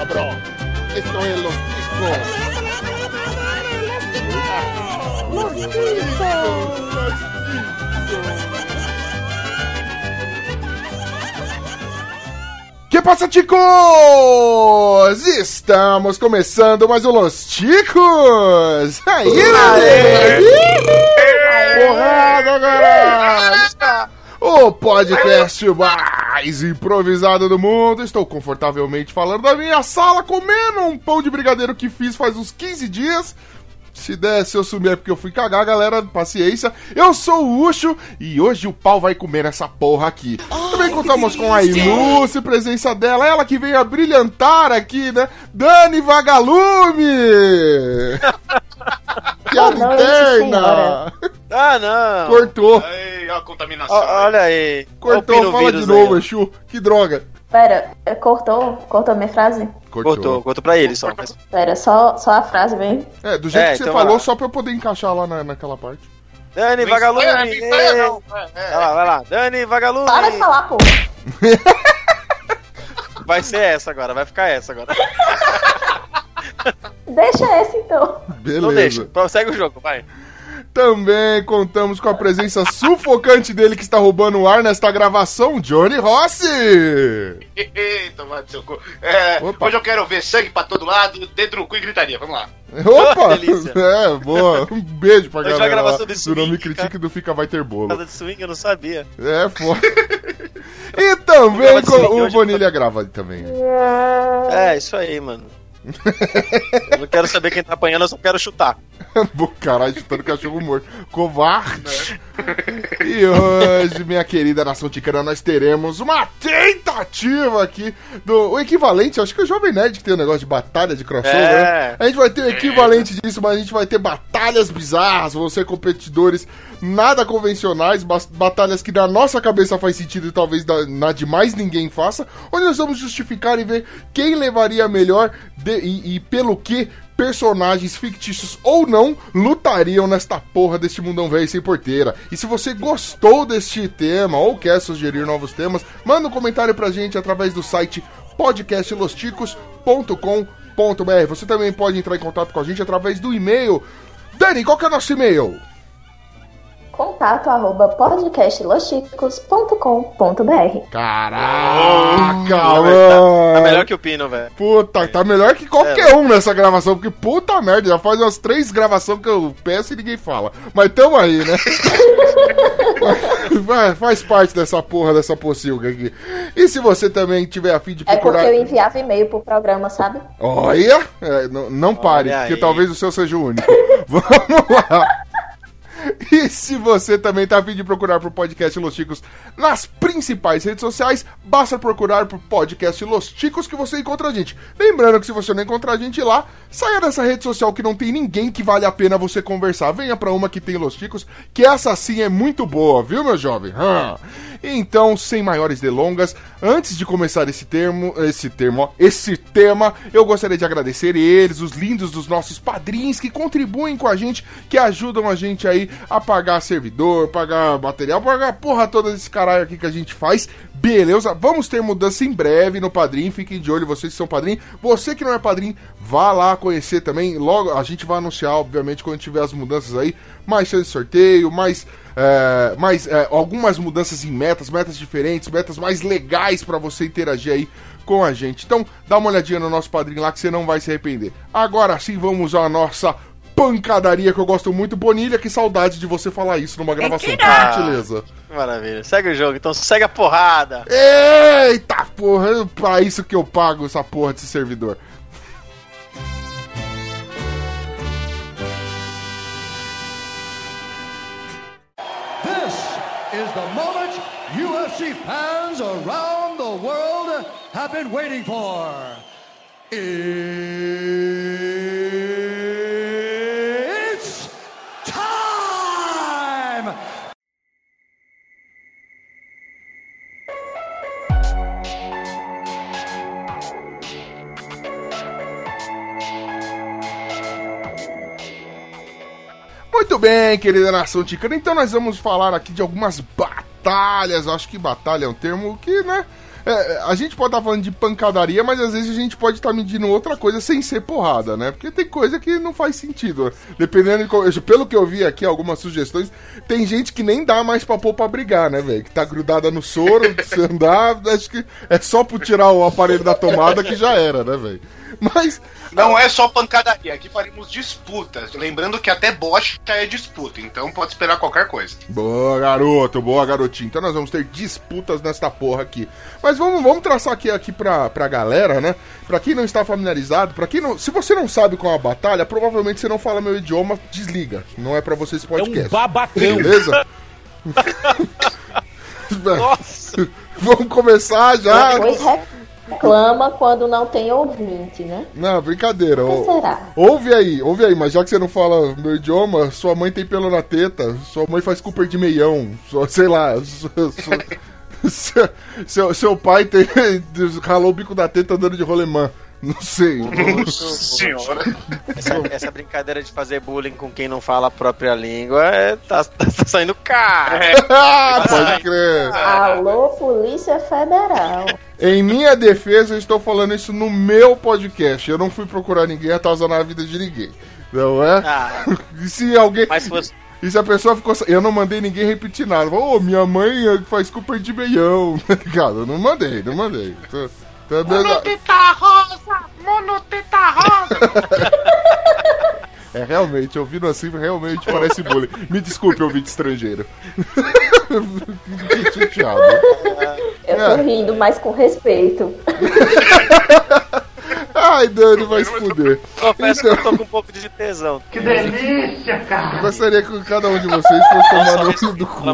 cabrón. Esto es Los Ticos. Los Ticos. Que passa, ticos? Estamos começando mais um Los Ticos! Aí, galera! Porrada, galera! O podcast mais improvisado do mundo. Estou confortavelmente falando da minha sala, comendo um pão de brigadeiro que fiz faz uns 15 dias. Se der, se eu sumir é porque eu fui cagar, galera, paciência. Eu sou o Ucho e hoje o pau vai comer essa porra aqui. Também contamos com a ilustre presença dela, ela que veio a brilhantar aqui, né? Dani Vagalume! Piada não, interna! Ah, não! Cortou, Aí, ó a contaminação. Ó, olha aí. cortou, o fala de novo, aí, Exu. Que droga. Pera, cortou? Cortou minha frase? ó. Cortou, cortou pra ele só. mas- Pera, só, só a frase bem. É, do jeito É, que você então falou, lá. só pra eu poder encaixar lá na, naquela parte. Dani, vagalume! não. É, é. Vai lá, vai lá. Dani, vagalume! Para de falar, pô. Vai ser essa agora, vai ficar essa agora. Deixa esse então. Beleza. Não deixa. Segue o jogo, vai. Também contamos com a presença sufocante dele que está roubando o ar nesta gravação, Johnny Rossi! Eita, mano, seu cu. É, hoje eu quero ver sangue pra todo lado, dentro do cu e gritaria. Vamos lá. Opa! delícia. É, boa. Um beijo pra Hoje galera. vai gravação lá de do swing, Não Me cara. Critique do Fica Vai Ter Bolo. Casa de swing, eu não sabia. É, foda. E também com o hoje, Bonilha grava também. É, isso aí, mano. Eu não quero saber quem tá apanhando, eu só quero chutar. Caralho, chutando cachorro morto. Covarde. E hoje, minha querida nação ticana, nós teremos uma tentativa aqui do o equivalente, acho que é o Jovem Nerd que tem o negócio de batalha de crossover, É. né? A gente vai ter o equivalente disso, mas a gente vai ter batalhas bizarras, vão ser competidores nada convencionais, batalhas que na nossa cabeça faz sentido e talvez na de mais ninguém faça, onde nós vamos justificar e ver quem levaria melhor de- e, e pelo que personagens fictícios ou não lutariam nesta porra deste mundão velho sem porteira. E se você gostou deste tema ou quer sugerir novos temas, manda um comentário pra gente através do site podcastlosticos.com.br. Você também pode entrar em contato com a gente através do e-mail. Dani, qual que é o nosso e-mail? Contato arroba podcastlosticos.com.br Caraca, Tá, mano! tá melhor que o Pino, velho. Puta, tá melhor que qualquer um nessa gravação, porque puta merda, já faz umas três gravações que eu peço e ninguém fala. Mas tamo aí, né? Vai, faz parte dessa porra, dessa pocilga aqui. E se você também tiver a fim de É procurar. porque eu enviava e-mail pro programa, sabe? Olha! É, não, não pare, Olha porque aí. talvez o seu seja o único. Vamos lá! E se você também tá a fim de procurar por podcast Los Ticos nas principais redes sociais, basta procurar por podcast Los Ticos que você encontra a gente. Lembrando que se você não encontrar a gente lá, saia dessa rede social que não tem ninguém que vale a pena você conversar. Venha pra uma que tem Los Ticos, que essa sim é muito boa, viu, meu jovem? Hã. Então, sem maiores delongas, antes de começar esse termo, esse termo, ó, esse tema, eu gostaria de agradecer eles, os lindos dos nossos padrinhos que contribuem com a gente, que ajudam a gente aí a pagar servidor, pagar material, pagar porra toda desse caralho aqui que a gente faz. Beleza? Vamos ter mudança em breve no padrinho, fiquem de olho, vocês que são padrinho. Você que não é padrinho, vá lá conhecer também. Logo, a gente vai anunciar, obviamente, quando tiver as mudanças aí, mais chance de sorteio, mais é, mais é, algumas mudanças em metas, metas diferentes, metas mais legais pra você interagir aí com a gente. Então, dá uma olhadinha no nosso padrinho lá que você não vai se arrepender. Agora sim, vamos à nossa pancadaria que eu gosto muito. Bonilha, que saudade de você falar isso numa gravação. Por gentileza. Maravilha. Segue o jogo, então segue a porrada. Eita porra, é pra isso que eu pago essa porra desse servidor. This is the moment UFC fans around the world have been waiting for. It's Muito bem, querida nação ticana. Então nós vamos falar aqui de algumas batalhas. Acho que batalha é um termo que, né? É, a gente pode estar falando de pancadaria, mas às vezes a gente pode estar medindo outra coisa sem ser porrada, né? Porque tem coisa que não faz sentido. né? Dependendo de. co- eu- Pelo que eu vi aqui, algumas sugestões, tem gente que nem dá mais pra pôr pra brigar, né, velho? Que tá grudada no soro, se andar, acho que é só por tirar o aparelho da tomada que já era, né, velho? Mas. Não é só pancadaria, aqui faremos disputas. Lembrando que até bocha é disputa, então pode esperar qualquer coisa. Boa, garoto, boa, garotinho. Então nós vamos ter disputas nesta porra aqui. Mas vamos, vamos traçar aqui, aqui pra, pra galera, né? Pra quem não está familiarizado, pra quem não. Se você não sabe qual é a batalha, provavelmente você não fala meu idioma, desliga. Não é pra você esse É podcast. um babacão. Beleza? Nossa! vamos começar já. Depois reclama quando não tem ouvinte, né? Não, brincadeira. Por que será? Ouve aí, ouve aí, mas já que você não fala meu idioma, sua mãe tem pelo na teta, sua mãe faz Cooper de meião, sua, sei lá. sua- sua- seu, seu, seu pai tem, ralou o bico da teta andando de rolemã. Não sei. Senhora. Essa, essa brincadeira de fazer bullying com quem não fala a própria língua é, tá, tá saindo caro. Ah, Pode crer. Alô, Polícia Federal. Em minha defesa, eu estou falando isso no meu podcast. Eu não fui procurar ninguém atazanar a vida de ninguém. Não é? Ah, se alguém. mas se você, E se a pessoa ficou. Eu não mandei ninguém repetir nada. Ô, minha mãe eh, faz Cooper de meião. Tá ligado? Eu não mandei, não mandei. Tá- tá dando- Monoteta rosa! Monoteta rosa! É, realmente, ouvindo assim, realmente parece bullying. Me desculpe, ouvinte estrangeiro. Fiquei chateado. Eu tô É. rindo, mas com respeito. Ai, Dani, vai se fuder. confesso Então- que eu tô com um pouco de tesão. Que Eu gostaria que cada um de vocês fosse tomar no cu do cu.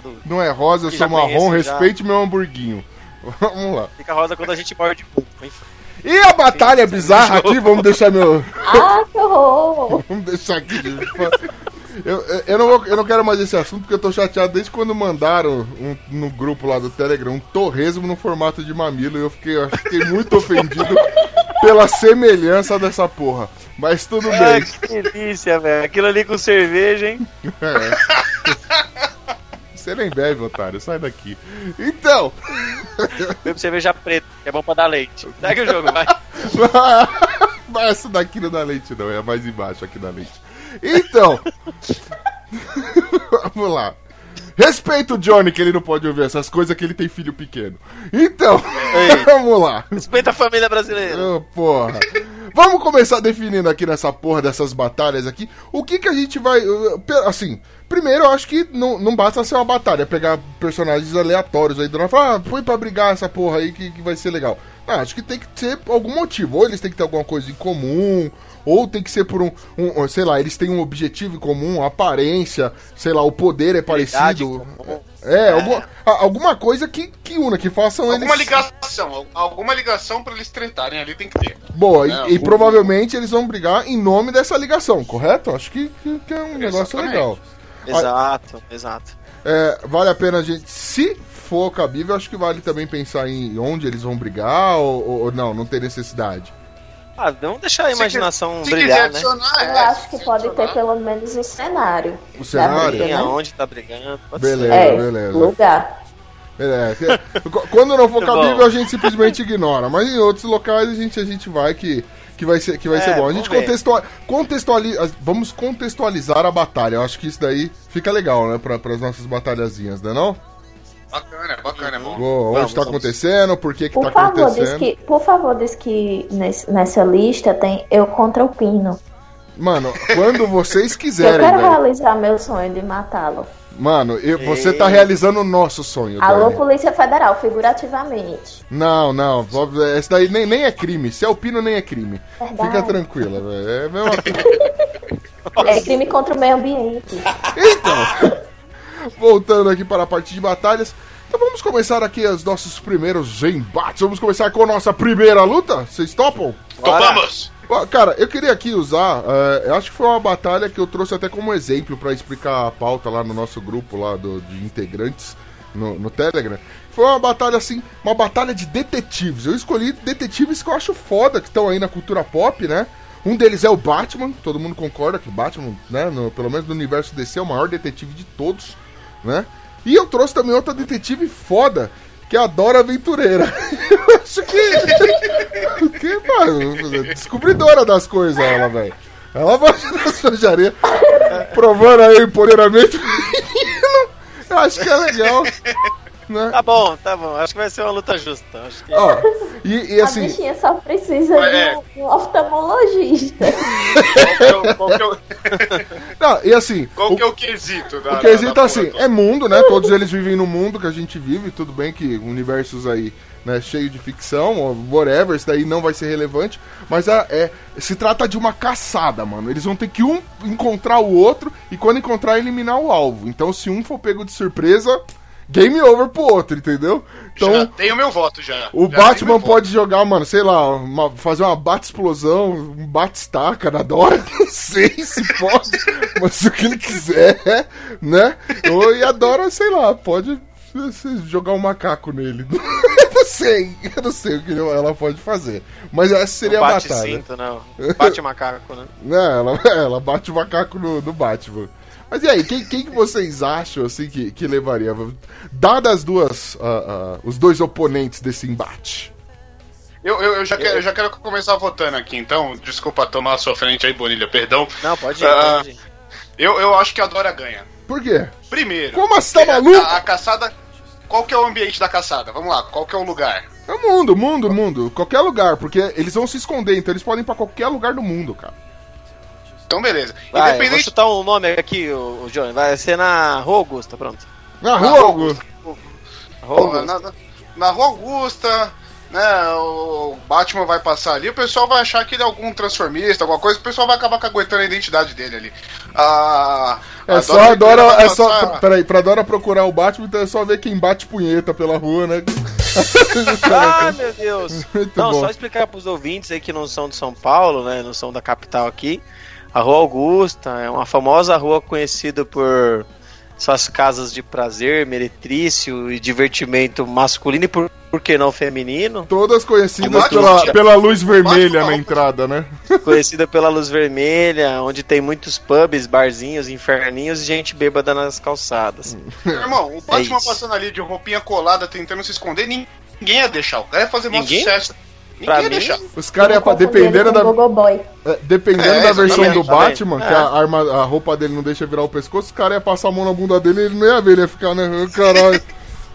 do. Não é rosa, eu sou já marrom, conheço, já. respeite meu hamburguinho. Vamos lá. Fica rosa quando a gente morde pouco. Enfim. E a batalha bizarra aqui, vamos deixar meu. Ah, que horror! Vamos deixar aqui. Eu, eu, não vou- eu não quero mais esse assunto porque eu tô chateado desde quando mandaram um- no grupo lá do Telegram um torresmo no formato de mamilo e eu fiquei, eu fiquei muito ofendido pela semelhança dessa porra. Mas tudo Ai, bem. que delícia, velho. Aquilo ali com cerveja, hein? É. Você nem bebe, otário, sai daqui. Então, Bebo cerveja preta, que é bom pra dar leite. Segue o jogo, vai. Mas essa daqui não dá leite, não, é mais embaixo aqui da leite. Então, vamos lá. Respeita o Johnny, que ele não pode ouvir essas coisas, que ele tem filho pequeno. Então, vamos lá. Respeita a família brasileira. Ô, porra. Vamos começar definindo aqui nessa porra dessas batalhas aqui. O que que a gente vai. pe- Assim, primeiro eu acho que não, não basta ser uma batalha, pegar personagens aleatórios aí do nada e falar, ah, põe pra brigar essa porra aí que, que vai ser legal. Não, acho que tem que ter algum motivo. Ou eles têm que ter alguma coisa em comum, ou tem que ser por um, um- sei lá, eles têm um objetivo em comum, aparência, sei lá, o poder é parecido. comum. É, Alguma, alguma coisa que, que una, que façam Alguma eles. ligação, al- alguma ligação pra eles tretarem ali tem que ter. Boa, e- É, e, o- provavelmente eles vão brigar em nome dessa ligação, correto? Acho que, que- que é um negócio Exatamente. legal. Exato, exato. É, vale a pena a gente, se for cabível, acho que vale também pensar em onde eles vão brigar ou, ou- ou não, não tem necessidade. Ah, vamos deixar a imaginação Se brilhar, né? adicionar, Eu é, acho que pode ter pelo menos o cenário. O cenário? briga, né? aonde tá brigando. Pode Beleza, É, beleza. lugar. Qu- quando não for cabível, a gente simplesmente ignora. Mas em outros locais a gente, a gente vai que, que vai ser, que vai É, ser bom. A gente ver. contextua, contextualiza, vamos contextualizar a batalha. Eu acho que isso daí fica legal, né? Para as nossas batalhazinhas, né não? Bacana, bacana, é bom. Boa, onde Vamos, tá vamos. acontecendo, por que que Por tá favor, diz acontecendo. que, por favor, diz que nesse- nessa lista tem eu contra o Pino. Mano, quando vocês Eu quiserem, quero velho. realizar meu sonho de matá-lo. Mano, eu- você tá realizando o nosso sonho, Alô, Dani. Polícia Federal, figurativamente. Não, não, esse daí nem, nem é crime. Se é o pino, nem é crime. Verdade. Fica tranquila, velho. É mesma coisa. É crime contra o meio ambiente. Então, voltando aqui para a parte de batalhas. Então vamos começar aqui os nossos primeiros embates. Vamos começar com a nossa primeira luta. Vocês topam? Topamos! Cara, eu queria aqui usar, eu acho que foi uma batalha que eu trouxe até como exemplo pra explicar a pauta lá no nosso grupo lá do- de integrantes no, no Telegram. Foi uma batalha assim, uma batalha de detetives. Eu escolhi detetives que eu acho foda, que estão aí na cultura pop, né? Um deles é o Batman, todo mundo concorda que o Batman, né, no- pelo menos no universo DC, é o maior detetive de todos, né? E eu trouxe também outra detetive foda, que é a Dora Aventureira. Eu acho que. que mano, descobridora das coisas, ela, velho. Ela baixa das feijarias, provando aí o empoderamento. Eu acho que é legal. Né? Tá bom, tá bom. Acho que vai ser uma luta justa. Acho que... Ó, e, e A assim, bichinha só precisa É. de um, um oftalmologista. Qual que é o- é não, e assim, Qual o- que é o quesito? da- O quesito da- da assim, porra é mundo, né? Todos eles vivem no mundo que a gente vive, tudo bem que universos aí, né, cheio de ficção, ou whatever, isso daí não vai ser relevante, mas é, é- se trata de uma caçada, mano. Eles vão ter que um encontrar o outro e quando encontrar eliminar o alvo. Então se um for pego de surpresa, game over pro outro, entendeu? Então já tenho meu voto já. o Já Batman meu voto. pode jogar, mano, sei lá, uma- fazer uma bate-explosão, um bate-estaca na Dora, não sei se pode, mas o que ele quiser, né? Ou, e a Dora, sei lá, pode jogar um macaco nele. Eu não sei, eu não sei o que ela pode fazer. Mas essa seria a bate batalha. cinto, não. Bate macaco, né? Né, ela, ela bate o macaco no, no Batman. Mas e aí, quem, quem que vocês acham assim que, que levaria? Dadas as duas, ah, ah, os dois oponentes desse embate. Eu, eu, eu já quero, eu já quero começar votando aqui, então. Desculpa tomar a sua frente aí, Bonilha, perdão. Não, pode ir, Ah. pode ir. Eu, eu acho que a Dora ganha. Por quê? Primeiro. Como assim, tá a- maluco? A, a caçada. Qual que é o ambiente da caçada? Vamos lá, qual que é o lugar? É o mundo, mundo, mundo. Qualquer lugar, porque eles vão se esconder, então eles podem ir pra qualquer lugar do mundo, cara. Então, beleza. Vai, eu vou Independente. chutar um nome aqui, o, o Johnny. Vai ser na Rua Augusta, pronto. Na Na rua. Rua Pô, Augusta. na, na- na Rua Augusta, né? O Batman vai passar ali, o pessoal vai achar que ele é algum transformista, alguma coisa, o pessoal vai acabar caguetando a identidade dele ali. A, É só a Dora. É só. passar- Peraí, pra Dora procurar o Batman, então é só ver quem bate punheta pela rua, né? Ah, meu Deus! Muito não, bom. só explicar pros ouvintes aí que não são de São Paulo, né? Não são da capital aqui. A Rua Augusta é uma famosa rua conhecida por suas casas de prazer, meretrício e divertimento masculino e por, por que não feminino. Todas conhecidas pela, pela luz vermelha na entrada, né? Conhecida pela luz vermelha, onde tem muitos pubs, barzinhos, inferninhos e gente bêbada nas calçadas. Meu irmão, o Batman isso. passando ali de roupinha colada, tentando se esconder, nin- ninguém ia deixar. O cara ia fazer Ninguém? sucesso. Pra mim, deixar. Os caras, iam pra- dependendo da. É, dependendo É, da versão do? Batman, É. que a, arma, a roupa dele não deixa virar o pescoço, os caras iam passar a mão na bunda dele e ele não ia ver, ele ia ficar, né? Ô caralho,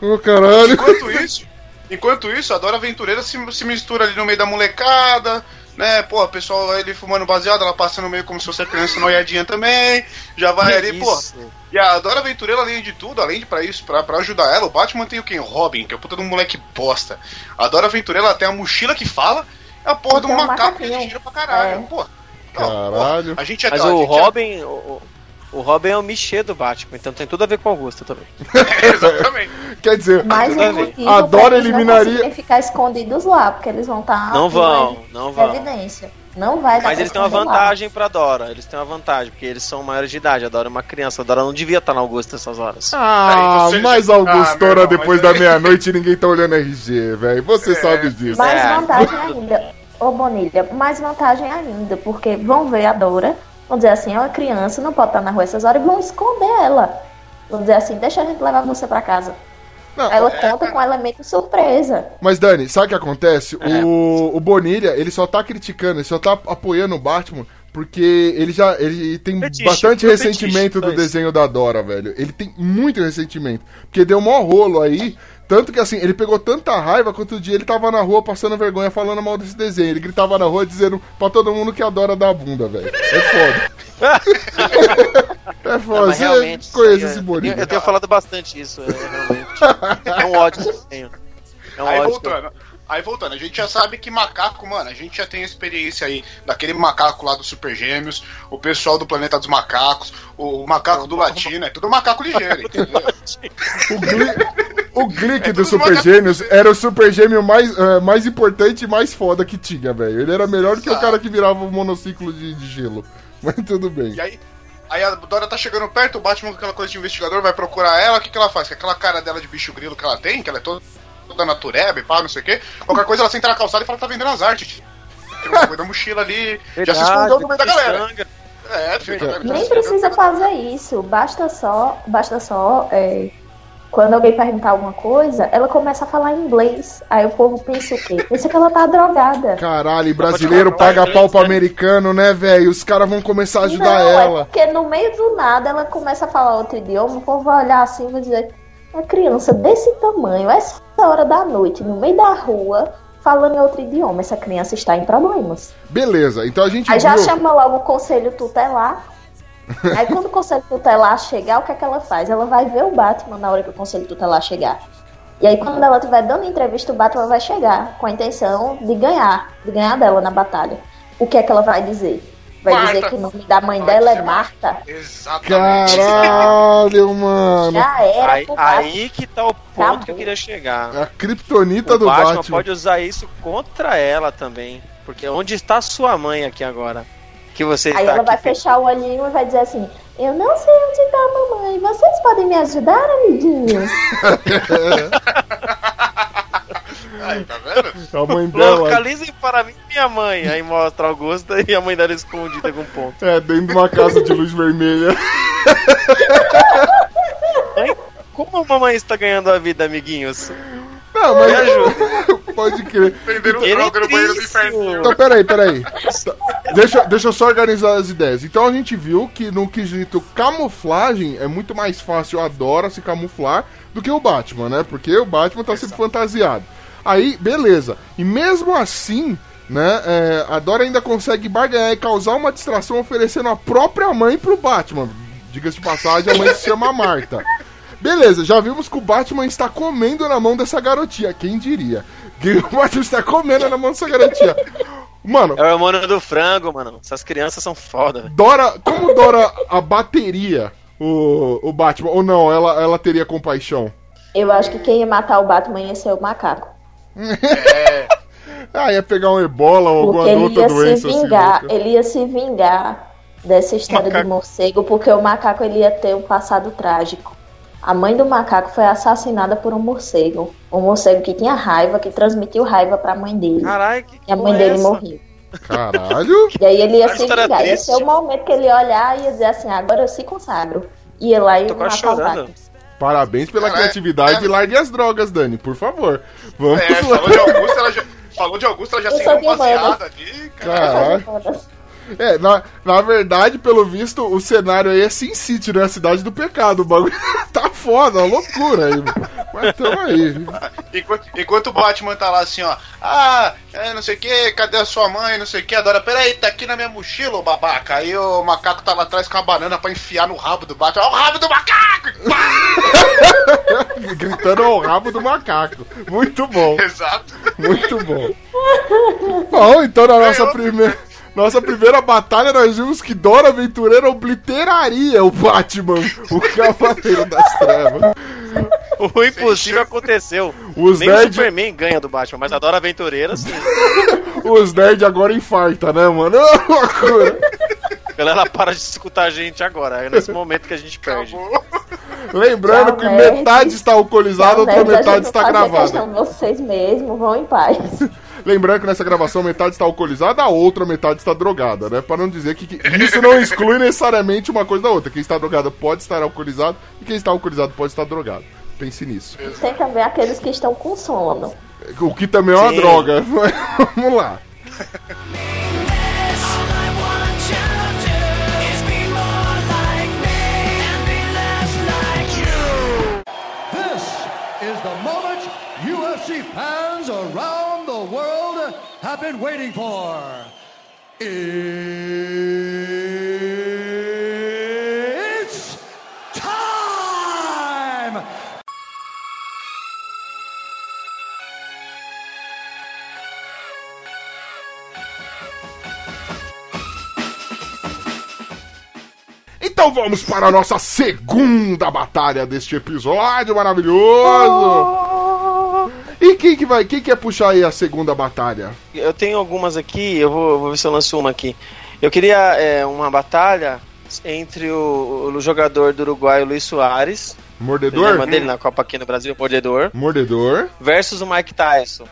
ô caralho. Enquanto isso, enquanto isso, a Dora Aventureira se, se mistura ali no meio da molecada, né? Pô, o pessoal ele fumando baseado, ela passa no meio como se fosse a criança noiadinha também. Já vai Que ali, pô. isso? E a Dora Aventureira, além de tudo, além de pra isso, pra, pra ajudar ela, o Batman tem o quem? Robin, que é o puta de um moleque bosta. A Dora Aventureira, ela tem a mochila que fala, é a porra de um macaco que gira pra caralho, É. pô. Caralho. Pô, a gente é Mas a o gente é- Robin, o, o Robin é o Michê do Batman, então tem tudo a ver com o Augusto também. Exatamente. Quer dizer, Mais um motivo A Dora eliminaria- não ficar escondidos lá, porque eles vão estar Não vão, não vão. evidência. Não vai dar Mas eles têm uma esconder lá. vantagem pra Dora, eles têm uma vantagem, porque eles são maiores de idade, a Dora é uma criança, a Dora não devia estar na Augusta nessas horas. Ah, Aí você- mas Ah, Augustora irmão, depois mas da aí- meia-noite ninguém tá olhando RG, velho. Você É. sabe disso. Mais É. vantagem ainda. Ô Bonilha, mais vantagem ainda, porque vão ver a Dora, vão dizer assim, é uma criança, não pode estar na rua essas horas, e vão esconder ela. Vão dizer assim, deixa a gente levar você pra casa. Não, Ela conta com um elemento surpresa. Mas Dani, sabe o que acontece? É. O, o Bonilha, ele só tá criticando, ele só tá apoiando o Batman porque ele já ele tem Fetiche, bastante é ressentimento fetiche, do isso. desenho da Dora, velho. Ele tem muito ressentimento. Porque deu mó rolo aí. Tanto que assim, ele pegou tanta raiva quanto o dia ele tava na rua passando vergonha falando mal desse desenho. Ele gritava na rua dizendo pra todo mundo que adora dar bunda, velho. É foda. é foda. Mas Você conhece aí, esse eu, Bonilha. eu tenho falado bastante isso, é, realmente. É um ódio que eu tenho. É um Aí ódio que eu- voltando. Aí voltando, a gente já sabe que macaco, mano, a gente já tem experiência aí daquele macaco lá do Super Gêmeos, o pessoal do Planeta dos Macacos, o, o macaco do Latino, é tudo macaco ligeiro, entendeu? O, o Glick É do Super Gêmeos era o Super Gêmeo mais, eh, mais importante e mais foda que tinha, velho. Ele era melhor do que o Exato. cara que virava o monociclo de, de gelo. Mas tudo bem. E aí, aí a Dora tá chegando perto, o Batman com aquela coisa de investigador vai procurar ela, o que, que ela faz? Com aquela cara dela de bicho grilo que ela tem, que ela é toda, toda natureba e pá, não sei o quê. Qualquer coisa ela senta na calçada e fala que tá vendendo as artes. Tem uma coisa da mochila ali, já se escondeu no meio da galera. É, filho, tá Nem escondeu precisa da- fazer isso. Basta só, basta só é, quando alguém perguntar alguma coisa, ela começa a falar inglês. Aí o povo pensa o quê? Pensa que ela tá drogada. Caralho, brasileiro paga pau pro americano, né, velho? Os caras vão começar a ajudar Não, ela. é porque no meio do nada ela começa a falar outro idioma, o povo vai olhar assim e vai dizer, uma criança desse tamanho, essa hora da noite, no meio da rua, falando em outro idioma, essa criança está em problemas. Beleza, então a gente Aí já viu... chama logo o conselho tutelar. Aí quando o conselho tutelar chegar, o que é que ela faz? Ela vai ver o Batman na hora que o conselho tutelar chegar. E aí quando ela estiver dando entrevista, o Batman vai chegar com a intenção de ganhar, de ganhar dela na batalha. O que é que ela vai dizer? Vai Marta. dizer que o nome da mãe dela é Marta. Exatamente. Caralho, mano. Já era Aí, aí que tá o ponto Acabou. que eu queria chegar. A kriptonita O do Batman, Batman. pode usar isso contra ela também. Porque onde está sua mãe aqui agora? Que você Aí está ela vai fechar o olhinho e vai dizer assim: Eu não sei onde tá a mamãe. Vocês podem me ajudar, amiguinhos? Aí, tá vendo? A mãe dela. Localizem para mim minha mãe. Aí mostra a Augusta e a mãe dela escondida com um ponto. É, dentro de uma casa de luz vermelha. Hein? Como a mamãe está ganhando a vida, amiguinhos? Não, Me mas. ajuda. Pode crer. Venderam Ele é droga no banheiro do inferno. Então, peraí, peraí. Deixa, deixa eu só organizar as ideias. Então a gente viu que no quesito camuflagem é muito mais fácil a Dora se camuflar do que o Batman, né? Porque o Batman tá sempre fantasiado. Aí, beleza. E mesmo assim, né, é, a Dora ainda consegue barganhar e causar uma distração oferecendo a própria mãe pro Batman. Diga-se de passagem, a mãe se chama Marta. Beleza, já vimos que o Batman está comendo na mão dessa garotinha. Quem diria? Que o Batman está comendo na mão dessa garotinha. Mano, É o hormônio do frango, mano. Essas crianças são foda. velho. Dora, como Dora abateria o, o Batman? Ou não, ela, ela teria compaixão? Eu acho que quem ia matar o Batman ia ser o macaco. Ah, ia pegar um ebola ou Porque alguma outra doença se vingar, assim. ele ia se vingar dessa história Macaco. do morcego, porque o macaco ele ia ter um passado trágico. A mãe do macaco foi assassinada por um morcego. Um morcego que tinha raiva, que transmitiu raiva pra mãe dele. Caralho, que e a mãe é dele essa? morreu. Caralho! E aí ele ia Que se história vingar. Ia triste. ser o momento que ele ia olhar e ia dizer assim, agora eu se consagro. Ia lá e Tô quase matar o chorando. Batman. Parabéns pela Caralho, criatividade é. e largue as drogas, Dani, por favor. Vamos É, falou de Augusta, ela já, falou de Augusta, ela já um Urbana. baseado ali, cara. Caralho. É, na, na verdade, pelo visto, o cenário aí é Sin City, né? A cidade do pecado. O bagulho tá foda, uma loucura aí. Mas tamo aí. Enquanto, enquanto o Batman tá lá assim, ó. Ah, é, não sei o que, cadê a sua mãe? Não sei o que. Adora, peraí, tá aqui na minha mochila, ô babaca. Aí o macaco tá lá atrás com a banana pra enfiar no rabo do Batman. Ó, o rabo do macaco! Gritando ao rabo do macaco. Muito bom. Exato. Muito bom. Bom, então na nossa primeira. Nossa primeira batalha, nós vimos que Dora Aventureira obliteraria o Batman, o Cavaleiro das Trevas. O impossível aconteceu. Os Nem o nerds Superman ganha do Batman, mas adora aventureira, sim. os nerd agora infarta, né, mano? É loucura. A galera para de escutar a gente agora. É nesse momento que a gente perde. Acabou. Lembrando Tchau, que nerd. metade está alcoolizada, outra Não, né, a gente metade está a gravada. vocês mesmos, vão em paz. Lembrando que nessa gravação metade está alcoolizada, a outra metade está drogada, né? Para não dizer que, que isso não exclui necessariamente uma coisa da outra. Quem está drogado pode estar alcoolizado e quem está alcoolizado pode estar drogado. Pense nisso. Tem também aqueles que estão com sono. O que também é uma Sim. droga. Vamos lá. All I want you to do is be more like me and be less like you. This is the moment UFC fans around have been waiting for. It's time! Então vamos para a nossa segunda batalha deste episódio maravilhoso. E quem que vai, quem quer puxar aí a segunda batalha? Eu tenho algumas aqui, eu vou, vou ver se eu lanço uma aqui. Eu queria é, uma batalha entre o, o jogador do Uruguai, o Luiz Soares, Mordedor? lembra dele na Copa aqui no Brasil, Mordedor, Mordedor. versus o Mike Tyson,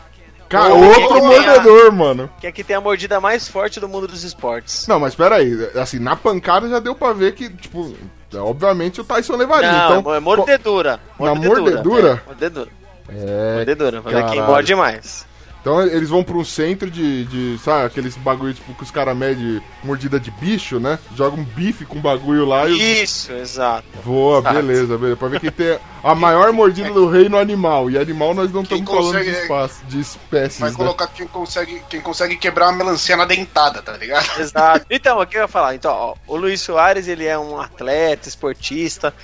Cara, outro que mordedor, mano. que é que tem a mordida mais forte do mundo dos esportes. Não, mas pera aí, assim, na pancada já deu pra ver que, tipo, obviamente o Tyson levaria. Não, então, é mordedura. Na mordedura? É, mordedura. É, Mordedura. Pra ver quem morde mais. Então eles vão pra um centro de, de sabe, aqueles bagulho tipo que os caras medem mordida de bicho, né? Jogam um bife com bagulho lá e Isso, exato. voa, Exato. beleza, beleza. Pra ver quem tem a maior mordida do reino animal. E animal nós não Quem estamos falando de espaço, de espécies, Vai né? colocar quem consegue, quem consegue quebrar uma melancia na dentada, tá ligado? Exato. Então, o que eu ia falar? Então, ó, o Luiz Soares, ele é um atleta, esportista,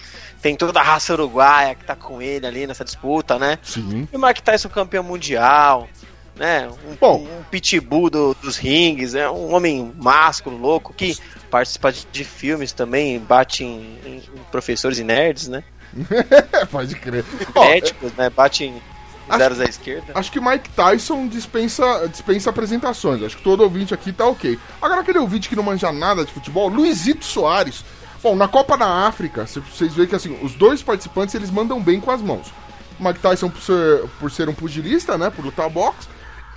tem toda a raça uruguaia que tá com ele ali nessa disputa, né? Sim. E o Mike Tyson campeão mundial, né? Um, Bom. um pitbull do- dos rings, é um homem másculo, louco, que participa de, de filmes também, bate em, em- em professores e nerds, né? Pode crer. Médicos, né? Bate em Acho- zeros à esquerda. Acho que Mike Tyson dispensa, dispensa apresentações. Acho que todo ouvinte aqui tá ok. Agora, aquele ouvinte que não manja nada de futebol, Luizito Soares. Bom, na Copa da África, cê- vocês veem que assim, os dois participantes eles mandam bem com as mãos. O Mike Tyson por ser, por ser um pugilista, né? Por lutar boxe.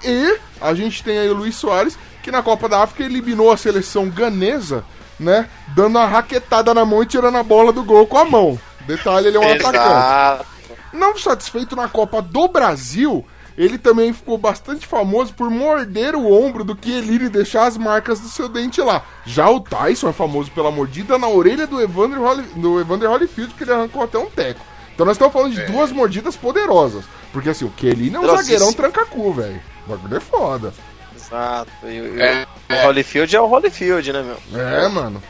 E a gente tem aí o Luiz Soares, que na Copa da África eliminou a seleção ganesa, né? Dando uma raquetada na mão e tirando a bola do gol com a mão. Detalhe, ele é um atacante. Exato. Não satisfeito na Copa do Brasil, ele também ficou bastante famoso por morder o ombro do Chiellini e deixar as marcas do seu dente lá. Já o Tyson é famoso pela mordida na orelha do Evander, Holy, do Evander Holyfield, que ele arrancou até um teco. Então nós estamos falando de duas mordidas poderosas. Porque assim, o Chiellini é um zagueirão tranca-cu, velho. O bagulho é foda. Exato. E, e É, o, o Holyfield é o Holyfield, né, meu? É, mano.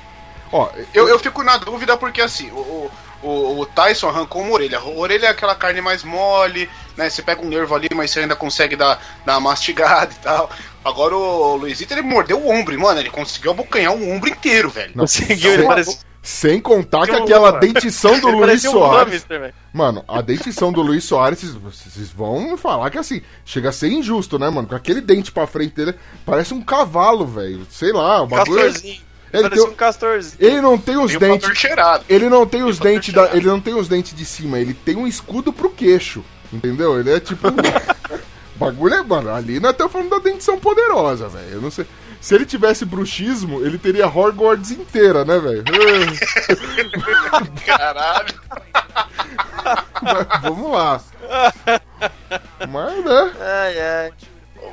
Ó, Eu, eu fico na dúvida porque assim, o, o, o Tyson arrancou uma orelha. A orelha é aquela carne mais mole, né? Você pega um nervo ali, mas você ainda consegue dar, dar uma mastigada e tal. Agora o Luizito ele mordeu o ombro, e, mano, ele conseguiu abocanhar o ombro inteiro, velho. Não, Conseguiu, ele sem, parece, sem contar que aquela dentição do Luiz um Soares. velho. Mano, a dentição do Luiz Soares, vocês- vão falar que assim, chega a ser injusto, né, mano? Com aquele dente pra frente dele, parece um cavalo, velho. Sei lá, o bagulho. Castorzinho. Ele, Parecia tem, um castorzinho. ele não tem os Tem dentes. cheirado. Ele não tem os fator dentes da, ele não tem os dentes de cima, ele tem um escudo pro queixo. Entendeu? Ele é tipo. bagulho é, mano, ali nós estamos falando da dentição poderosa, velho. Eu não sei. Se ele tivesse bruxismo, ele teria Hogwarts inteira, né, velho? Caralho. Mas vamos lá. Mas, né? Ai, ai.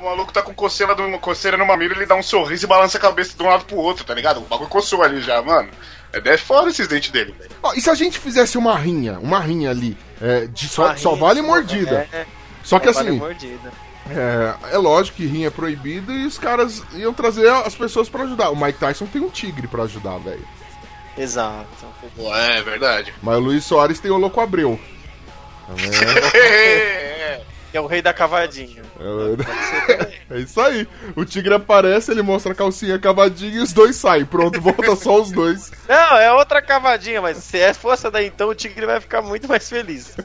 O maluco tá com coceira, do, coceira no mamilo, ele dá um sorriso e balança a cabeça de um lado pro outro, tá ligado? O bagulho coçou ali já, mano. É 10 fora esses dentes dele, velho. Ó, e se a gente fizesse uma rinha, uma rinha ali, é, de só, Uma só rinha, vale mordida. é, só que só vale assim, mordida. é, é lógico que rinha é proibido e os caras iam trazer as pessoas pra ajudar. O Mike Tyson tem um tigre pra ajudar, velho. Exato. Pô, é verdade. Mas o Luiz Soares tem o Louco Abreu. É, Que é o rei da cavadinha. É, é isso aí. O tigre aparece, ele mostra a calcinha cavadinha e os dois saem. Pronto, volta só os dois. Não, é outra cavadinha, mas se é fosse daí então, o Tigre vai ficar muito mais feliz.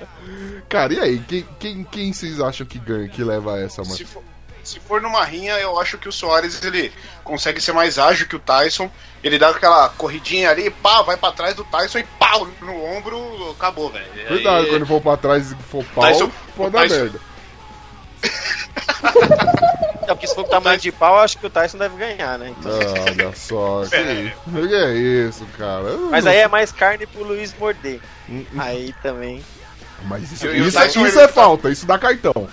Cara, e aí? Quem, quem, quem vocês acham que ganha, que leva essa, mano? se, for, se for numa rinha, eu acho que o Soares ele consegue ser mais ágil que o Tyson. Ele dá aquela corridinha ali, pá, vai pra trás do Tyson e pau no ombro, acabou, velho. Cuidado, Aí- quando for pra trás e for pau, Tyson- pode dar Tyson- merda. É, porque se for o tamanho de pau, eu acho que o Tyson deve ganhar, né? Então- Ah, Olha só, que, É. que é isso, cara? Eu Mas não- aí é mais carne pro Luiz morder. Hum, Aí também. Mas isso, E o isso, isso é tá- falta, isso dá cartão.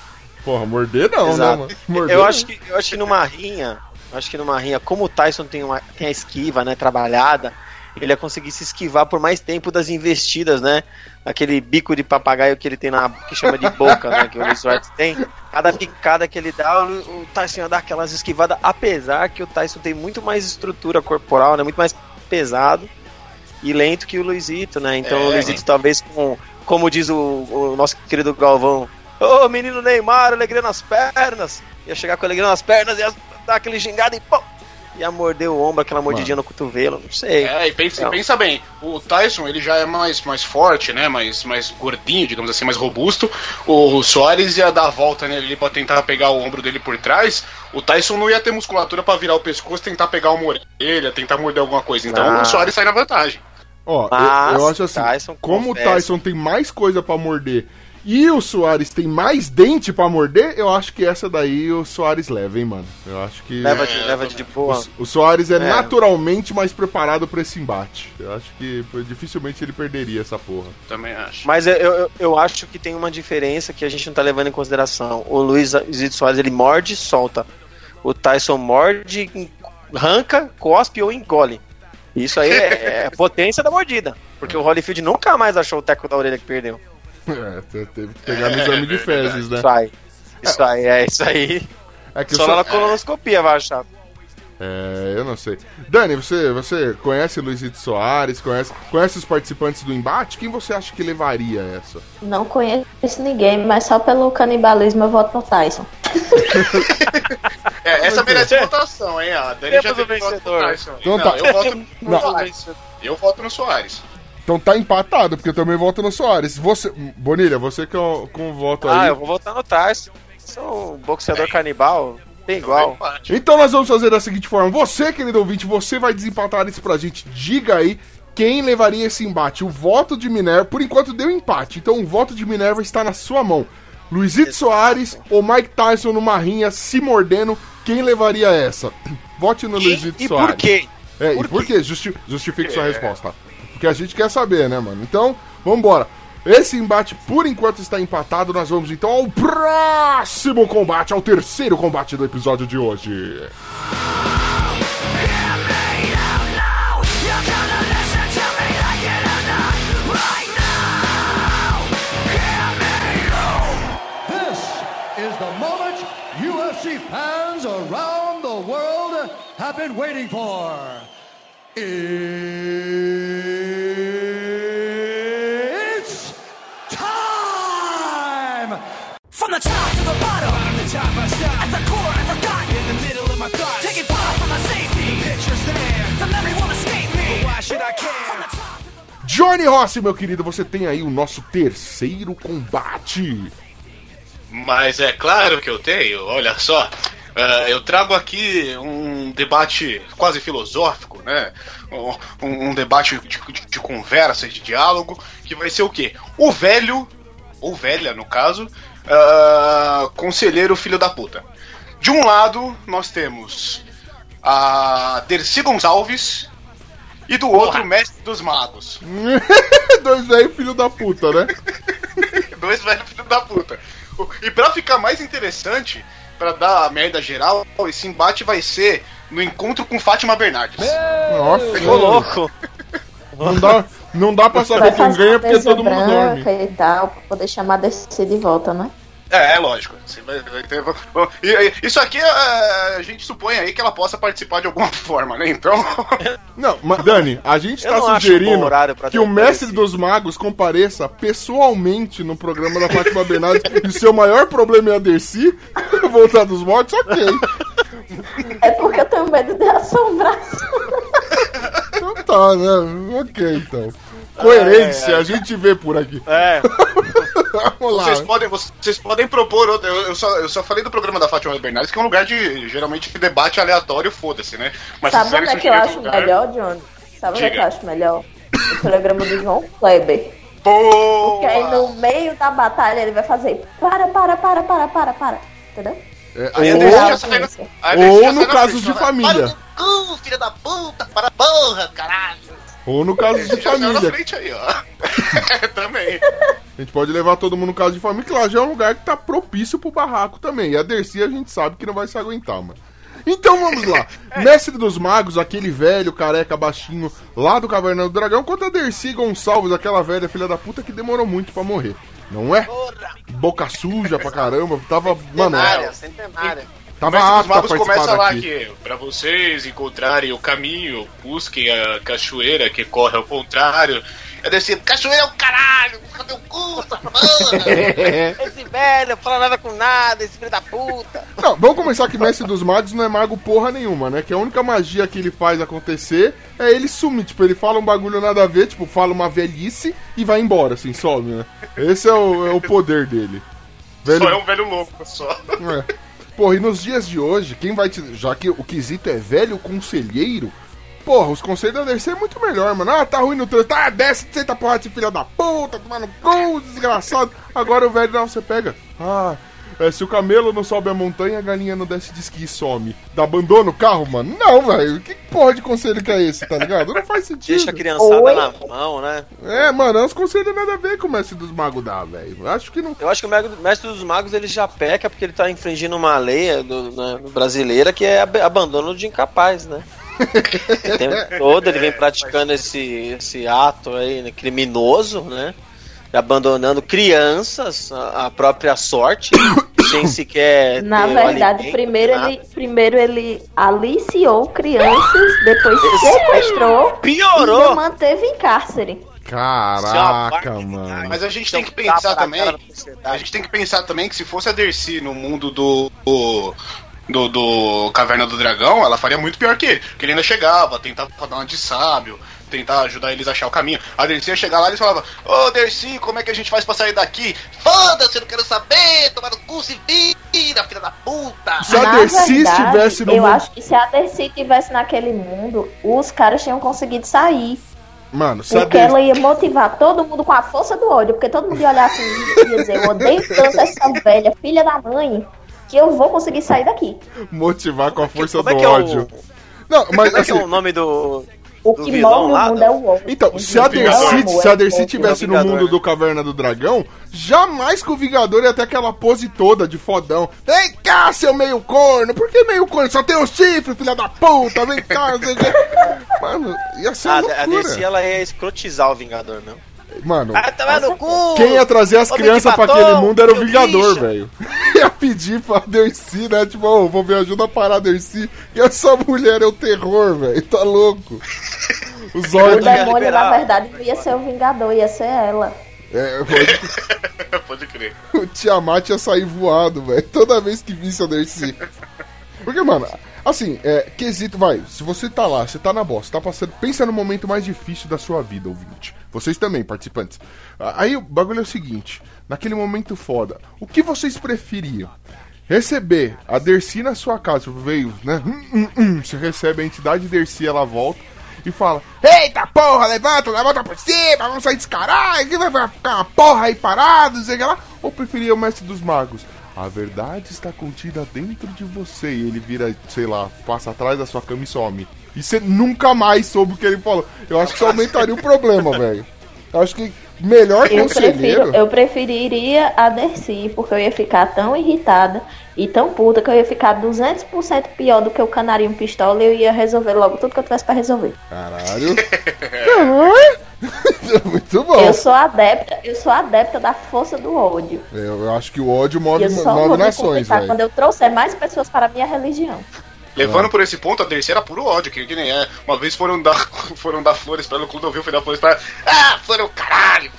Porra, morder não, né, Exato. mano? Morder Eu não. acho que, eu acho que numa rinha, acho que numa rinha, como o Tyson tem, uma, tem a esquiva, né, trabalhada, ele ia conseguir se esquivar por mais tempo das investidas, né? Aquele bico de papagaio que ele tem na que chama de boca, né, que o Luiz Soares tem. Cada picada que ele dá, o, Tyson ia dar aquelas esquivadas, apesar que o Tyson tem muito mais estrutura corporal, né, muito mais pesado e lento que o Luizito, né? Então É. o Luizito talvez com, como diz o, o nosso querido Galvão, Ô menino Neymar, alegria nas pernas. Ia chegar com alegria nas pernas, ia dar aquele gingado e pô! Ia morder o ombro, aquela mordidinha no cotovelo, não sei. É, e pensa, Não. pensa bem, o Tyson ele já é mais, mais forte, né? Mais, mais gordinho, digamos assim, mais robusto. O Soares ia dar a volta nele ali pra tentar pegar o ombro dele por trás. O Tyson não ia ter musculatura pra virar o pescoço, tentar pegar uma orelha, tentar morder alguma coisa. Então Ah. o Soares sai na vantagem. Ó, eu- Mas eu, acho assim, Tyson, como o confesso- Tyson tem mais coisa pra morder e o Soares tem mais dente pra morder, eu acho que essa daí o Soares leva, hein, mano. Eu acho que Leva de, leva de boa. o, o Soares é, É. naturalmente mais preparado pra esse embate. Eu acho que dificilmente ele perderia essa porra. Também acho. Mas eu, eu, eu acho que tem uma diferença que a gente não tá levando em consideração. O Luiz Zito Soares, ele morde e solta. O Tyson morde, arranca, cospe ou engole. Isso aí é, é potência da mordida. Porque o Holyfield nunca mais achou o teco da orelha que perdeu. É, te- teve que pegar no exame de fezes, né? Isso aí. Isso aí, é isso aí. É Só So- na colonoscopia vai achar. É, eu não sei. Dani, você, você conhece Luizito Soares? Conhece, conhece os participantes do embate? Quem você acha que levaria essa? Não conheço ninguém, mas só pelo canibalismo eu voto no Tyson. É, essa merece votação, hein? A Dani Temos já teve voto vencedor. no Tyson. Então não, tá. eu voto no Não. Soares. Eu voto no Soares. Então tá empatado, porque eu também voto no Soares. Você, Bonilha, você que é o- com o voto Ah, aí. eu vou votar no Tyson. Sou um boxeador canibal. Tem igual. Então nós vamos fazer da seguinte forma: você, querido ouvinte, você vai desempatar isso pra gente. Diga aí quem levaria esse embate. O voto de Minerva, por enquanto deu empate, então o voto de Minerva está na sua mão. Luizito Soares ou Mike Tyson numa rinha se mordendo, quem levaria essa? Vote no Luizito E, e Soares. por quê? É, Por e por quê? Justi justifique sua resposta. Porque a gente quer saber, né, mano? Então, vambora. Esse embate, por enquanto, está empatado. Nós vamos então ao próximo combate, ao terceiro combate do episódio de hoje. Fans around the world have been waiting for. Top I stop. At the core, I forgot. In the middle of my thoughts, taking from my safety. The picture's there, the memory won't escape me. But why should I care? Johnny Rossi, meu querido, você tem aí o nosso terceiro combate. Mas é claro que eu tenho, olha só. ah, eu trago aqui um debate quase filosófico, né? Um, um debate de, de- de conversa, de diálogo, que vai ser o quê? O velho, ou velha no caso, ah, conselheiro filho da puta. De um lado, nós temos a Dercy Gonçalves e do outro, o Mestre dos Magos. Dois velhos filho da puta, né? Dois velhos filhos da puta. E pra ficar mais interessante, pra dar a merda geral, esse embate vai ser no encontro com Fátima Bernardes. Nossa, Ô, louco. não dá, não dá pra saber quem ganha porque todo mundo dorme. e tal, pra poder chamar DC de volta, né? É, é lógico. Você vai- vai ter- e- e- Isso aqui é, a gente supõe aí que ela possa participar de alguma forma, né? Então. Não, mas Dani, a gente tá acho sugerindo que o mestre dos magos compareça pessoalmente no programa da Fátima Bernardes e seu maior problema é a Dercy voltar dos mortos, ok. É porque eu tenho medo de assombração. Então tá, né? Ok, então. Coerência, a gente vê por aqui. É, Vamos lá. Vocês podem, vocês podem propor. outra- Eu, eu só, eu só falei do programa da Fátima Bernardes, que é um lugar de geralmente de debate aleatório, foda-se, né? Mas Sabe é quiserem que eu sugerir acho lugar- melhor, Johnny? Sabe onde é que eu acho melhor? O programa do João Kleber. Boa! Que aí no meio da batalha ele vai fazer para, para, para, para, para, para. Entendeu? É, ou- Ou- no caso frente, de família. Para filha da puta, para a porra, caralho. Ou no caso de Já saiu na família. frente aí, ó. Também. A gente pode levar todo mundo no caso de família, que lá já é um lugar que tá propício pro barraco também. E a Dercy a gente sabe que não vai se aguentar, mano. Então vamos lá. Mestre dos Magos, aquele velho careca baixinho lá do Caverna do Dragão, contra a Dercy Gonçalves, aquela velha filha da puta que demorou muito pra morrer. Não é? Boca suja pra caramba. Tava, mano, centenária, centenária. Tava Mas os magos participar começa lá daqui. que pra vocês encontrarem o caminho, busquem a cachoeira que corre ao contrário. Eu desci, cachoeira é o caralho, cadê o cu? Esse velho, fala nada com nada, esse filho da puta. Não, vamos começar que Mestre dos Magos não é mago porra nenhuma, né? Que a única magia que ele faz acontecer é ele sumir. Tipo, ele fala um bagulho nada a ver, tipo, fala uma velhice e vai embora, assim, some, né? Esse é o, é o poder dele. Velho, Só é um velho louco, só. é. Porra, e nos dias de hoje, quem vai te. Já que o quesito é velho conselheiro, Porra, os conselhos Dercy é muito melhor, mano. Ah, tá ruim no trânsito. Ah, desce, senta porra de filha da puta, tomando cu, desgraçado. Agora o velho, não, você pega. Ah, é, se o camelo não sobe a montanha, a galinha não desce de esqui e some. Dá abandono o carro, mano? Não, velho. Que porra de conselho que é esse, tá ligado? Não faz sentido. Deixa a criançada Oi? na mão, né? É, mano, é uns conselhos nada a ver com o mestre dos magos dá, velho. Acho que não. Eu acho que o mestre dos magos ele já peca porque ele tá infringindo uma lei do- né, brasileira que é ab- abandono de incapaz, né? O tempo todo ele vem praticando esse, esse ato aí né, criminoso, né? Abandonando crianças à própria sorte, sem sequer. Na verdade, alimento, primeiro nada. ele, primeiro ele aliciou crianças, depois sequestrou e Piorou! ainda manteve em cárcere. Caraca, mano. Mas a gente Então, tem que pensar também. A gente tem que pensar também que se fosse a Dercy no mundo do. do do, do Caverna do Dragão, ela faria muito pior que ele. Porque ele ainda chegava, tentava dar uma de sábio, tentar ajudar eles a achar o caminho. A Dercy ia chegar lá e eles falavam: Ô Dercy, como é que a gente faz pra sair daqui? Foda-se, eu não quero saber, tomar no cu, se vira, filha da puta! Se a Dercy estivesse no Eu mundo- acho que se a Dercy estivesse naquele mundo, os caras tinham conseguido sair. Mano, a Porque ela ia motivar todo mundo com a força do ódio. Porque todo mundo ia olhar assim e ia dizer: Eu odeio tanto essa velha, filha da mãe, que eu vou conseguir sair daqui. motivar com a força Como é do que é o- ódio. Não, mas Como é que é assim, o nome do. O Do que vilão move lá, o mundo do- é o ódio. Então, se a Não é Dercy, amor, se é a Dercy tivesse no Vingador, mundo né? do Caverna do Dragão, jamais que o Vingador ia ter aquela pose toda de fodão. Vem cá, seu meio corno. Por que meio corno? Só tem os chifres, filha da puta. Vem cá. não sei o quê. Mano, ia ser a loucura. DC ela ia escrotizar o Vingador, não. Mano, Ah, no cu! quem ia trazer as crianças pra aquele mundo era o Vingador, velho. Ia pedir pra Dercy, né? Tipo, ô, vou me ajuda a parar a Dercy. E essa mulher é o terror, velho. Tá louco. Os O olhos. ia demônio, na verdade, não ia ser o Vingador, ia ser ela. É, pode- Pode crer. o Tiamat ia sair voado, velho. Toda vez que visse a Dercy. Porque, mano, assim, é, quesito, vai. Se você tá lá, você tá na bosta, tá passando. Pensa no momento mais difícil da sua vida, ouvinte. Vocês também, participantes. Aí o bagulho é o seguinte: naquele momento foda, o que vocês preferiam? Receber a Dercy na sua casa, veio, né? Hum, hum, hum. Você recebe a entidade Dercy, ela volta e fala: Eita porra, levanta, levanta por cima, vamos sair desse caralho, que vai ficar uma porra aí parado, sei lá. Ou preferia o mestre dos magos? A verdade está contida dentro de você. E ele vira, sei lá, passa atrás da sua cama e some. E você nunca mais soube o que ele falou. Eu acho que isso aumentaria o problema, velho. Eu acho que melhor Eu, conselheiro. prefiro, eu preferiria a Dercy, porque eu ia ficar tão irritada e tão puta que eu ia ficar 200% pior do que o canarinho pistola e eu ia resolver logo tudo que eu tivesse pra resolver. Caralho. Muito bom. Eu sou adepta, eu sou adepta da força do ódio. Eu, eu acho que o ódio move, eu move nações, velho. quando eu trouxer mais pessoas para a minha religião. Levando por esse ponto, a Dercy era puro ódio, que, que nem é. Uma vez foram dar, foram dar flores pra ela, o Clodovil foi dar flores pra ela. Ah, flor no caralho,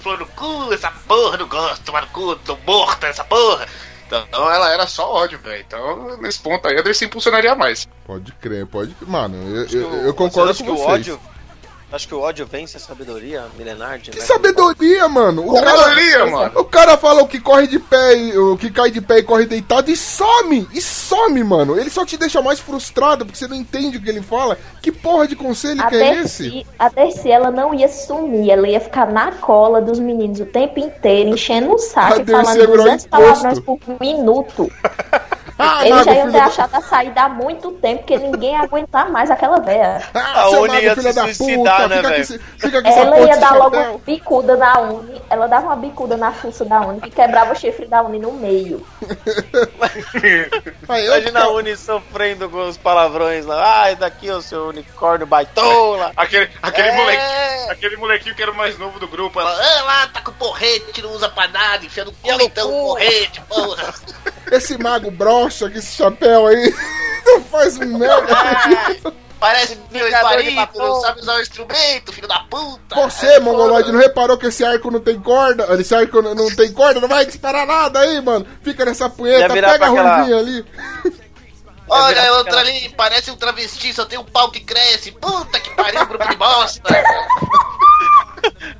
flor no, cu, essa porra, não gosto, tomar no cu, tô morta essa porra. Então ela era só ódio, velho. Então, nesse ponto aí, a Dercy impulsionaria mais. Pode crer, pode crer. Mano, eu, eu, o- eu concordo com que vocês. o ódio. Acho que o ódio vence a sabedoria milenar de Que né? sabedoria, mano. O Sabedoria, cara, mano. O cara fala o que corre de pé, e- o que cai de pé e corre deitado e some. E some, mano. Ele só te deixa mais frustrado porque você não entende o que ele fala. Que porra de conselho A que é esse? A Dercy, ela não ia sumir, ela ia ficar na cola dos meninos o tempo inteiro, enchendo o A saco e Dercy falando virou 200 imposto. palavrões por minuto. Ah, mago, já filho ter da... achado a saída há muito tempo, porque ninguém ia aguentar mais aquela véia. Ah, A seu Uni ia se da suicidar, puta. né, fica, velho? fica Ela ia dar logo chapéu. uma bicuda na Uni, ela dava uma bicuda na fuça da Uni, que quebrava o chifre da Uni no meio. Imagina a Uni sofrendo com os palavrões lá. Ai, daqui o seu unicórnio baitola. Aquele, aquele, É. molequinho, aquele molequinho que era o mais novo do grupo, ela, ah lá, tá com porrete, não usa pra nada, enfia no cu, então, cu." porrete, porra. Esse mago brocha com esse chapéu aí. Não faz merda. Ah, parece meu batom. não sabe usar o instrumento, filho da puta. Você, Aí, mongoloide, não reparou que esse arco não tem corda? Esse arco não- tem corda? Não vai disparar nada aí, mano. Fica nessa punheta, pega a ruivinha ali. Olha, a outra aquela- ali, parece um travesti, só tem um pau que cresce. Puta que pariu, grupo de bosta.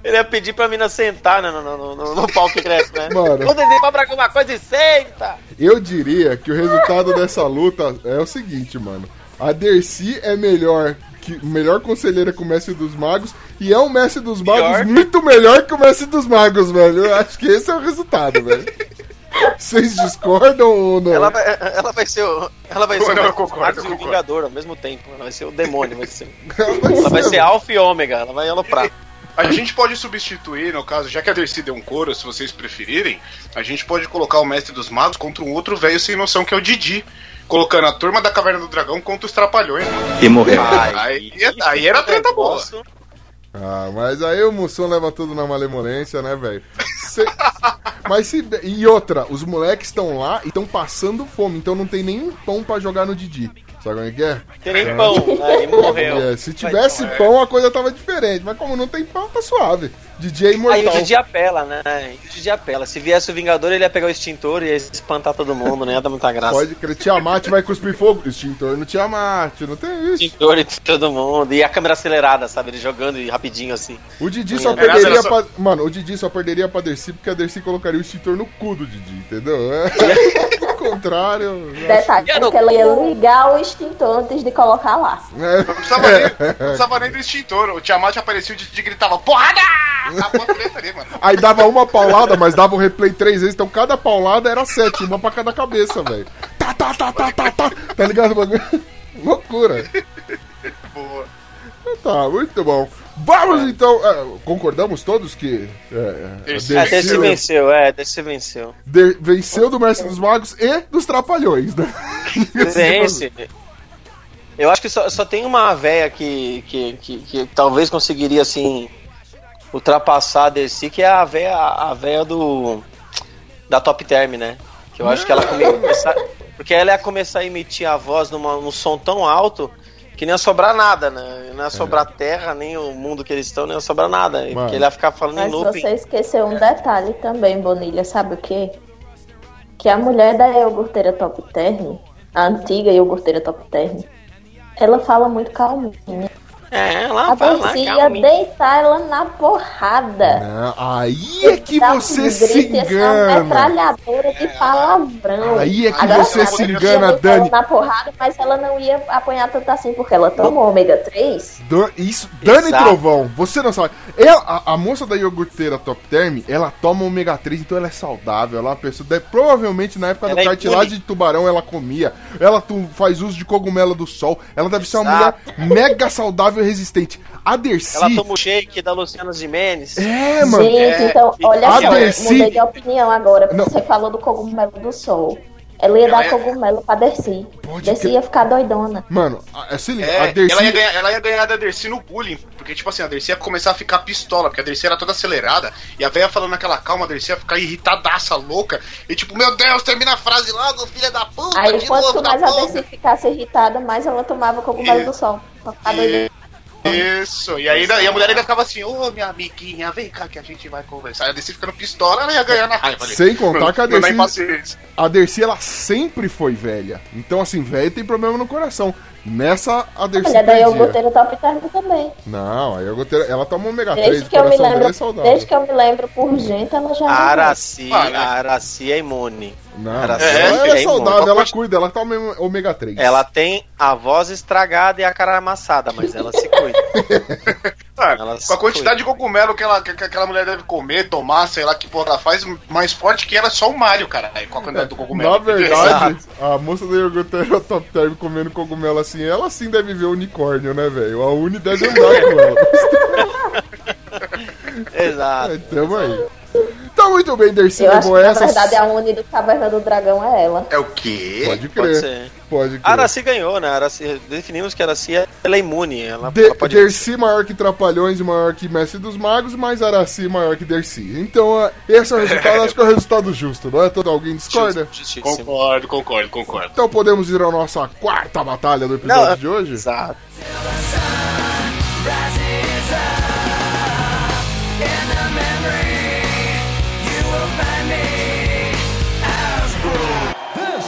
Ele ia pedir pra mina sentar né, no, no, no, no pau que cresce, né? Mano. Quando ele compra alguma coisa e senta. Eu diria que o resultado dessa luta é o seguinte, mano. A Dercy é melhor que melhor conselheira que o Mestre dos Magos e é um Mestre dos Magos Pior. muito melhor que o Mestre dos Magos, velho. Eu acho que esse é o resultado, velho. Vocês discordam ou não? Ela vai, ela vai ser o. Ela vai ser Não, o eu concordo, e o concordo. Vingador ao mesmo tempo. Ela vai ser o demônio, vai ser. Ela vai Ela vai ser- ser Alpha e Ômega, ela vai aloprar. A gente pode substituir, no caso, já que a Dercy deu um coro, se vocês preferirem, a gente pode colocar o Mestre dos Magos contra um outro velho sem noção que é o Didi. Colocando a turma da Caverna do Dragão contra os Trapalhões. mano. E morreu. Aí- aí era treta boa. Ah, mas aí o Mussum leva tudo na malemolência, né, velho? Cê- Mas se. E outra, os moleques estão lá e estão passando fome, então não tem nenhum pão pra jogar no Didi. Sabe como é que é? Tem nem pão, né? Ele morreu. É, se tivesse pão, a coisa tava diferente. Mas como não tem pão, tá suave. Didi é Aí o imortal. Didi apela, né? O Didi apela. Se viesse o Vingador, ele ia pegar o extintor e ia espantar todo mundo, não ia dar muita graça. Pode crer, Tiamat vai cuspir fogo. Extintor no Tiamat, não tem isso. Extintor e todo mundo. E a câmera acelerada, sabe? Ele jogando e rapidinho assim. O Didi só perderia só- pra. Mano, o Didi só perderia pra Dercy porque a Dercy colocaria o extintor no cu do Didi, entendeu? É. Ao contrário. acho- Detalhe, E a porque ela ia ligar o extintor antes de colocar lá. É. Não precisava, nem, não precisava nem do extintor. O Tiamat aparecia e o Didi gritava: Porrada! Aí dava uma paulada, mas dava o replay três vezes, então cada paulada era sete, uma pra cada cabeça, velho. Tá, tá, tá, tá, tá, tá. Tá ligado? Loucura. Boa. Tá, muito bom. Vamos então. é, concordamos todos que. É, Dercy- É, Desse venceu, é, Desse venceu. de- venceu do Mestre dos Magos e dos Trapalhões, né? Vence. Eu acho que só, só tem uma véia que, que, que, que talvez conseguiria, assim, ultrapassar a Dercy, que é a véia, a véia do. da Top Term, né? Que eu acho que ela come- começar. Porque ela ia começar a emitir a voz numa, num som tão alto que nem ia sobrar nada, né? Não ia sobrar terra, nem o mundo que eles estão, nem ia sobrar nada. Mano. Porque ele ia ficar falando em Mas looping. você esqueceu um detalhe também, Bonilha, sabe o quê? Que a mulher da iogurteira Top Term, a antiga iogurteira Top Term, ela fala muito calminha. É, A vai lá, ia deitar ela na porrada. Não, aí é que você um se engana. metralhadora de palavrão. Aí é que Agora, você se engana, Dani. Na porrada, mas ela não ia apanhar tanto assim, porque ela tomou ômega 3. Dan- isso, Dani Exato. Trovão, você não sabe. Ela, a, a moça da iogurteira Top Term, ela toma ômega 3, então ela é saudável. Ela é uma pessoa. deve- provavelmente na época Ela do é cartilagem de tubarão ela comia. Ela tu, faz uso de cogumelo do sol. Ela deve ser uma Exato. mulher mega saudável e resistente. A Dercy. Ela toma o shake da Luciana Gimenez. É, mano. Gente, é, então, olha a só, Dercy- mudei de opinião agora, porque Não. você falou do cogumelo do sol. Ela ia Ela dar ia- cogumelo pra Dercy. Pode Dercy crer. ia ficar doidona. Mano, a, é, se liga, É, a Dercy. ela, ia ganhar, ela ia ganhar da Dercy no bullying. Porque, tipo assim, a Dercy ia começar a ficar pistola, porque a Dercy era toda acelerada. E a velha falando naquela calma, a Dercy ia ficar irritadaça, louca. E tipo, meu Deus, termina a frase logo, filha da puta, Aí, quanto novo da mais a. Dercy ficasse irritada, mais ela tomava cogumelo E- do sol. Pra ficar doidona. Isso, e aí e a mulher ainda ficava assim, ô minha amiguinha, vem cá que a gente vai conversar. A Dercy ficando pistola, ela ia ganhar na raiva ali. Sem contar que a Dercy- impaciência. A Dercy, ela sempre foi velha. Então, assim, velha tem problema no coração. Nessa, a Dercy Olha, daí botei no top term também. Não, a iogurteira, ela toma ômega 3, Desde o que, eu me é lembro, saudável. desde que eu me lembro por gente, ela já A morreu. Araci, Ah, né? a Araci é imune. Não, A Araci ela, é, ela é é saudável, imune. ela cuida, ela toma ômega 3. Ela tem a voz estragada e a cara amassada, mas ela se cuida. Ah, com a quantidade de cogumelo que, ela, que, que aquela mulher deve comer, tomar, sei lá que porra ela faz, mais forte que ela é só o Mario, cara. Aí, com a quantidade do cogumelo. Na verdade, a moça da iogurteira top term comendo cogumelo assim, ela sim deve ver o unicórnio, né, velho? A Uni deve andar com ela. Exato. É, tamo aí. Tá muito bem, Dercy Eu acho que, levou na verdade, a Uni do Caverna do Dragão é ela. É o quê? Pode Pode crer. ser. Pode A crer. Araci ganhou, né? A Araci, definimos que a Araci ela é imune. Ela, De ela pode. Dercy maior que Trapalhões e maior que Mestre dos Magos, mas Araci maior que Dercy. Então, ah, esse é o resultado, acho que é o resultado justo, não é? Todo alguém discorda? Justíssimo. Concordo, concordo, concordo. Então podemos ir à nossa quarta batalha do episódio Não, de hoje? Exato. This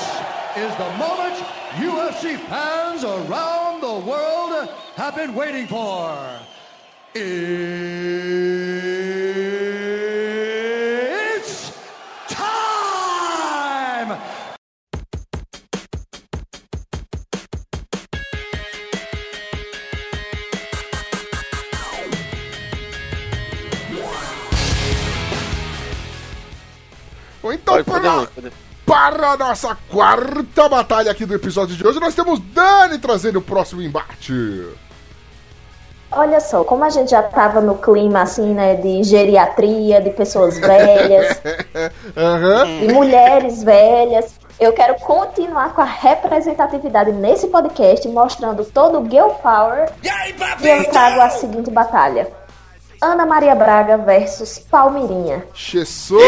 is the moment UFC fans around the world have been waiting for. Ou então Pode, para, podemos, podemos. para a nossa quarta batalha aqui do episódio de hoje, nós temos Dani trazendo o próximo embate. Olha só, como a gente já tava no clima assim, né, de geriatria, de pessoas velhas, Aham. de mulheres velhas, eu quero continuar com a representatividade nesse podcast, mostrando todo o Girl Power. E eu trago a seguinte batalha: Ana Maria Braga versus Palmirinha. Chessou!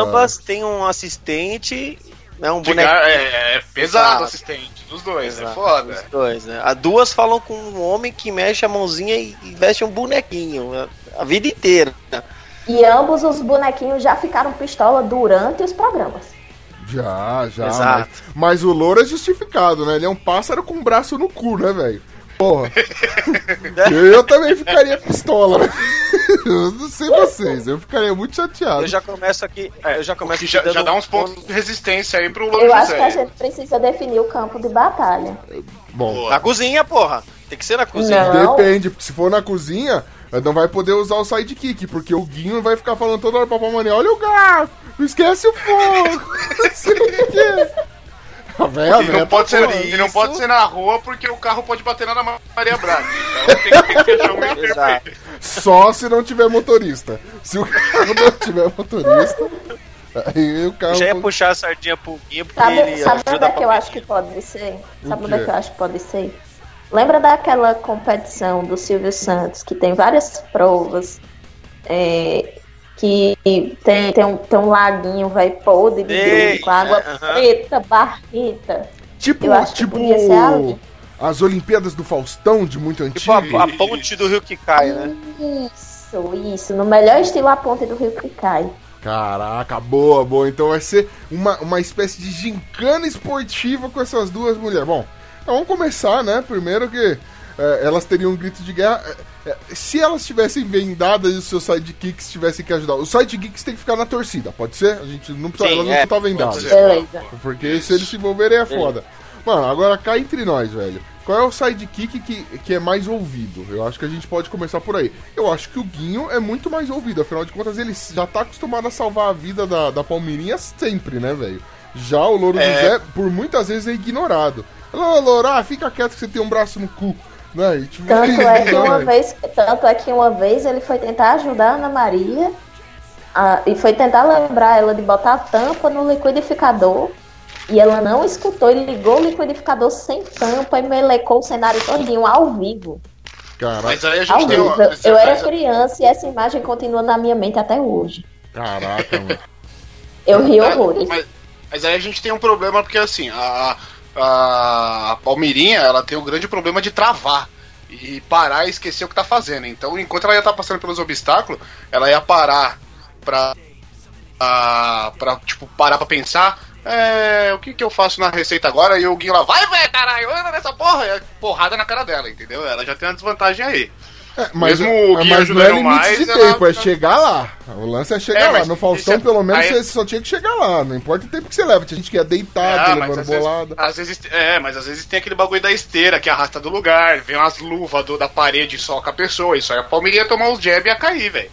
Ambas têm um assistente, né, um boneco. gar- é, é pesado o assistente, dos dois, é foda. os dois, né? As duas falam com um homem que mexe a mãozinha e veste um bonequinho a, a vida inteira. E ambos os bonequinhos já ficaram pistola durante os programas. Já, já. Exato. Mas, mas o louro é justificado, né? Ele é um pássaro com um braço no cu, né, velho? Porra. eu também ficaria pistola? Eu não sei vocês, eu ficaria muito chateado. Eu já começo aqui. Eu já começo já, já dá uns pontos de resistência aí pro Louro Eu acho que a gente precisa definir o campo de batalha. Bom, Na cozinha, porra. Tem que ser na cozinha. Não. depende, porque se for na cozinha, não vai poder usar o sidekick, porque o Guinho vai ficar falando toda hora pra Palmaria, olha o garfo, não esquece o fogo, não sei o que. A véia, a E véia não, tá pode ser, e não pode ser na rua porque o carro pode bater na Maria Braga. Então tem que, fechar perfeito. Só se não tiver motorista. Se o carro não tiver motorista, aí o carro. Eu já ia puxar a sardinha pro Guinho porque Sabe, ele sabe onde é que eu acho que pode ser? Sabe onde é que eu acho que pode ser? Lembra daquela competição do Silvio Santos, que tem várias provas, é, que tem, tem, um, tem um laguinho, vai podre de Ei, com água aham. preta, barrita. Tipo, Eu acho que tipo podia ser ali. as Olimpíadas do Faustão, de muito antigo. Tipo a, a ponte do rio que cai, né? Isso, isso. No melhor estilo a ponte do rio que cai. Caraca, boa, boa. Então vai ser uma, uma espécie de gincana esportiva com essas duas mulheres. Bom, então vamos começar, né? Primeiro que elas teriam um grito de guerra. É, é, se elas tivessem vendadas e os seus sidekicks tivessem que ajudar. Os sidekicks tem que ficar na torcida, pode ser? A gente não precisa, Sim, elas não é, estão vendadas. Beleza. Porque se eles se envolverem é foda. Mano, agora cá entre nós, velho. Qual é o sidekick que, que é mais ouvido? Eu acho que a gente pode começar por aí. Eu acho que o Guinho é muito mais ouvido. Afinal de contas, ele já tá acostumado a salvar a vida da, da Palmeirinha sempre, né, velho? Já o Louro É. José, por muitas vezes, é ignorado. Ô, Louro, ah, fica quieto que você tem um braço no cu. E, tipo, Tanto é que não, uma vez, tanto é que uma vez ele foi tentar ajudar a Ana Maria a- e foi tentar lembrar ela de botar a tampa no liquidificador. E ela não escutou e ligou o liquidificador sem tampa e melecou o cenário todinho ao vivo. Caraca, Mas aí a Ao gente tem vivo. uma. Eu, eu era criança e essa imagem continua na minha mente até hoje. caraca, mano. Eu ri horrores. Mas, mas aí a gente tem um problema porque assim, a, a, Palmeirinha ela tem o grande problema de travar e parar e esquecer o que tá fazendo. Então, enquanto ela ia estar passando pelos obstáculos, ela ia parar pra, a, pra tipo, parar pra pensar. É, o que que eu faço na receita agora? E o Guinho lá, vai, velho, caralho, anda nessa porra! E porrada na cara dela, entendeu? Ela já tem uma desvantagem aí. É, mas, Mesmo é, o Guinho mas não é limite mais, de ela- tempo, é chegar lá. O lance é chegar É, lá. No Faustão, isso é- pelo menos, aí- você só tinha que chegar lá. Não importa o tempo que você leva. Tinha gente que ia deitado, Ah, mas levando às vezes, bolada. às vezes- é, mas às vezes tem aquele bagulho da esteira que arrasta do lugar, vem umas luvas do- da parede e soca a pessoa. Isso aí a Palmeirinha ia tomar uns jab e ia cair, velho.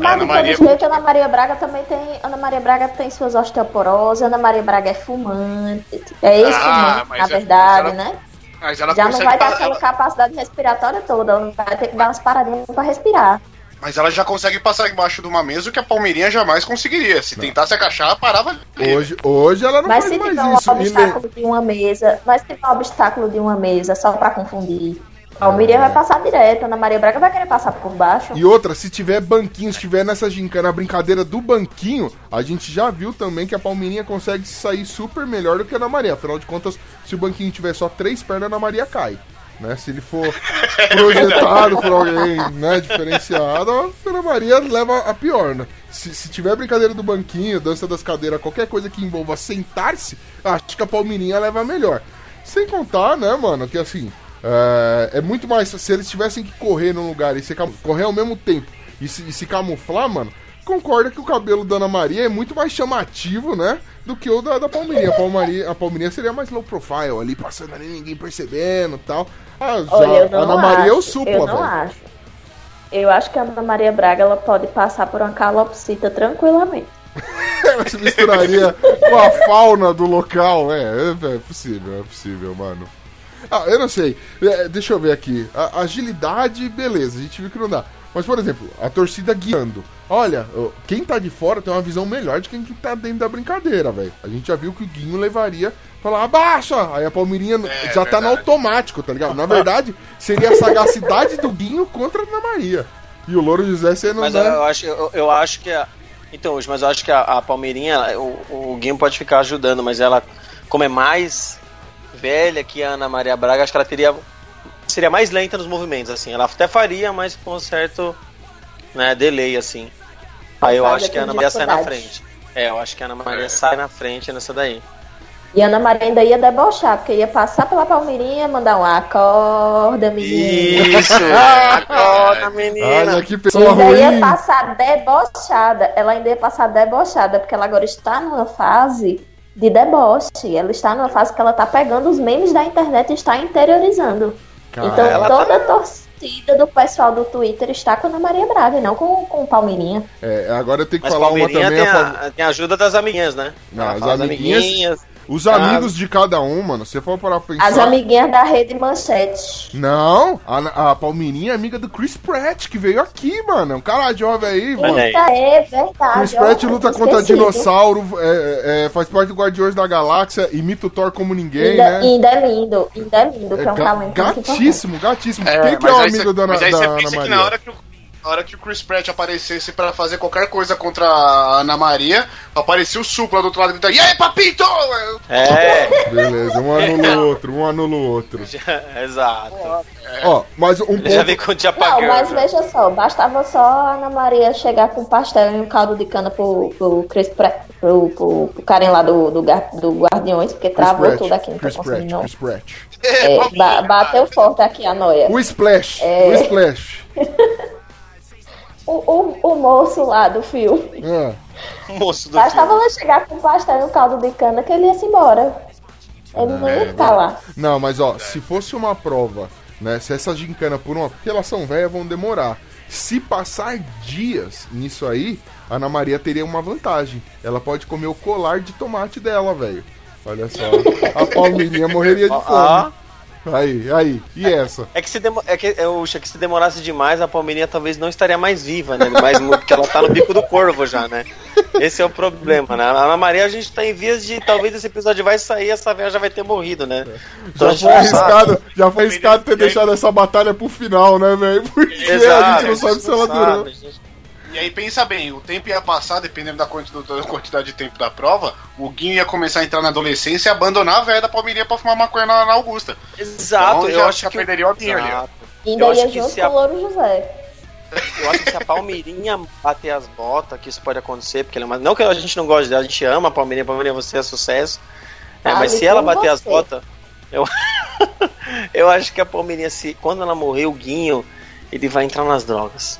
Mas Ana Maria- Ana Maria Braga também tem. Ana Maria Braga tem suas osteoporose, Ana Maria Braga é fumante. É ex-fumante, Ah, na é- verdade, ela- né? Mas ela Já não consegue. vai dar aquela ela- capacidade respiratória toda, ela vai ter que dar umas paradinhas pra respirar. mas ela já consegue passar embaixo de uma mesa o que a Palmeirinha jamais conseguiria. Se tentasse agachar, parava ali. Hoje, hoje ela não Mas faz se mais tiver um isso. E obstáculo de uma mesa, mas se tiver um obstáculo de uma mesa só pra confundir, a Miriam vai passar direto, Ana Maria Braga vai querer passar por baixo. E outra, se tiver banquinho, se tiver nessa gincana a brincadeira do banquinho, a gente já viu também que a Palmeirinha consegue sair super melhor do que a Ana Maria. Afinal de contas, se o banquinho tiver só três pernas, a Ana Maria cai. Né? Se ele for projetado por alguém né, diferenciado, a Ana Maria leva a pior. Né? Se, se tiver brincadeira do banquinho, dança das cadeiras, qualquer coisa que envolva sentar-se, acho que a Palmeirinha leva a melhor. Sem contar, né, mano, que assim, é, é muito mais. Se eles tivessem que correr num lugar e se correr ao mesmo tempo e se, e se camuflar, mano, concorda que o cabelo da Ana Maria é muito mais chamativo, né? Do que o da, da Palmeirinha. A Palmeirinha, a Palmeirinha seria mais low profile, ali passando ali, ninguém percebendo e tal. Ah, já, Olha, eu a Ana Maria é o acho, supla, eu não velho. acho. Eu acho que a Ana Maria Braga ela pode passar por uma calopsita tranquilamente. Ela se misturaria com a fauna do local. É, é, é possível, é possível, mano. Ah, eu não sei. É, deixa eu ver aqui. A, agilidade, beleza, a gente viu que não dá. Mas, por exemplo, a torcida guiando. Olha, quem tá de fora tem uma visão melhor de quem que tá dentro da brincadeira, velho. A gente já viu que o Guinho levaria. Falar, abaixa! Aí a Palmeirinha É, já tá no automático, tá ligado? Na verdade, seria a sagacidade do Guinho contra a Ana Maria. E o Louro José sendo. Mas eu acho, eu, eu acho que a, então, mas eu acho que a, a Palmeirinha, o, o Guinho pode ficar ajudando, mas ela, como é mais velha que a Ana Maria Braga, acho que ela teria seria mais lenta nos movimentos, assim. Ela até faria, mas com um certo né, delay, assim. Aí eu acho que a Ana Maria sai na frente. É, eu acho que a Ana Maria É. sai na frente nessa daí. E a Ana Maria ainda ia debochar, porque ia passar pela Palmeirinha, mandar um acorda, menina. Isso! Acorda, menina! Olha que pessoa ainda ia ruim. passar debochada. Ela ainda ia passar debochada, porque ela agora está numa fase de deboche. Ela está numa fase que ela tá pegando os memes da internet e está interiorizando. Cara, então ela toda a torcida do pessoal do Twitter está com a Ana Maria Braga, e não com, com o Palmeirinha. É, agora eu tenho que Mas falar uma também tem a tem a ajuda das amiguinhas, né? Não, as fala amiguinhas- Os Ah. amigos de cada um, mano, se for para pensar. As amiguinhas da rede manchete. Não, a, a Palmeirinha é amiga do Chris Pratt, que veio aqui, mano. É um cara jovem aí, mano. É verdade. Chris Pratt ó, luta contra dinossauro, é, é, faz parte do Guardiões da Galáxia, imita o Thor como ninguém, Ainda, né? ainda é lindo, ainda é lindo, que é um ga- talento gatíssimo, gatíssimo. É, Quem que é o amigo cê- da Ana, mas aí da você Ana pensa que na hora que, o, na hora que o Chris Pratt aparecesse pra fazer qualquer coisa contra a Ana Maria, aparecia o Supla do outro lado gritando, e aí, papito! É, Beleza, um anula o outro, um anula o outro. exato. Ó, mas um Ele já ponto... vem com o Não, mas veja só, bastava só a Ana Maria chegar com pastel e um caldo de cana pro, pro, Chris Pratt, pro, pro, pro Karen lá do, do, do Guardiões, porque Chris travou Pratt, tudo aqui, não tô Chris conseguindo Pratt, não. Chris Pratt. É, ba- bateu forte aqui a noia. O Splash, É. o Splash. O, o, o moço lá do filme. É. Moço do Bastava filme. ela chegar com pastel e um caldo de cana que ele ia se embora. Ele não ia ficar lá. Não, mas ó, se fosse uma prova, né? Se essa gincana por uma. Porque elas são velhas, vão demorar. Se passar dias nisso aí, a Ana Maria teria uma vantagem. Ela pode comer o colar de tomate dela, velho. Olha só. A Palmeirinha morreria de Ó, fome. Aí, aí. E essa? É que se, demo- é que, eu acho que se demorasse demais, a Palmeirinha talvez não estaria mais viva, né? Mais, porque ela tá no bico do corvo já, né? Esse é o problema, né? A Ana Maria, a gente tá em vias de. Talvez esse episódio vai sair essa velha já vai ter morrido, né? Então a Já foi arriscado, já foi arriscado ter deixado essa batalha pro final, né, velho? Porque a Exato, gente não sabe se ela sabe, durou. E aí pensa bem, o tempo ia passar, dependendo da quantidade, da quantidade de tempo da prova, o Guinho ia começar a entrar na adolescência e abandonar a velha da Palmeirinha pra fumar maconha na, na Augusta. Exato, Então, eu já- acho já que. perderia o Guinho ali. Ainda Eu ia que junto com a- o Louro José. Eu acho que se a Palmeirinha bater as botas, que isso pode acontecer, porque ela é uma... não que a gente não goste dela, a gente ama a Palmeirinha, a Palmeirinha você é sucesso. É, Tá mas se ela bater as você. botas, eu eu acho que a Palmeirinha se quando ela morrer o Guinho, ele vai entrar nas drogas.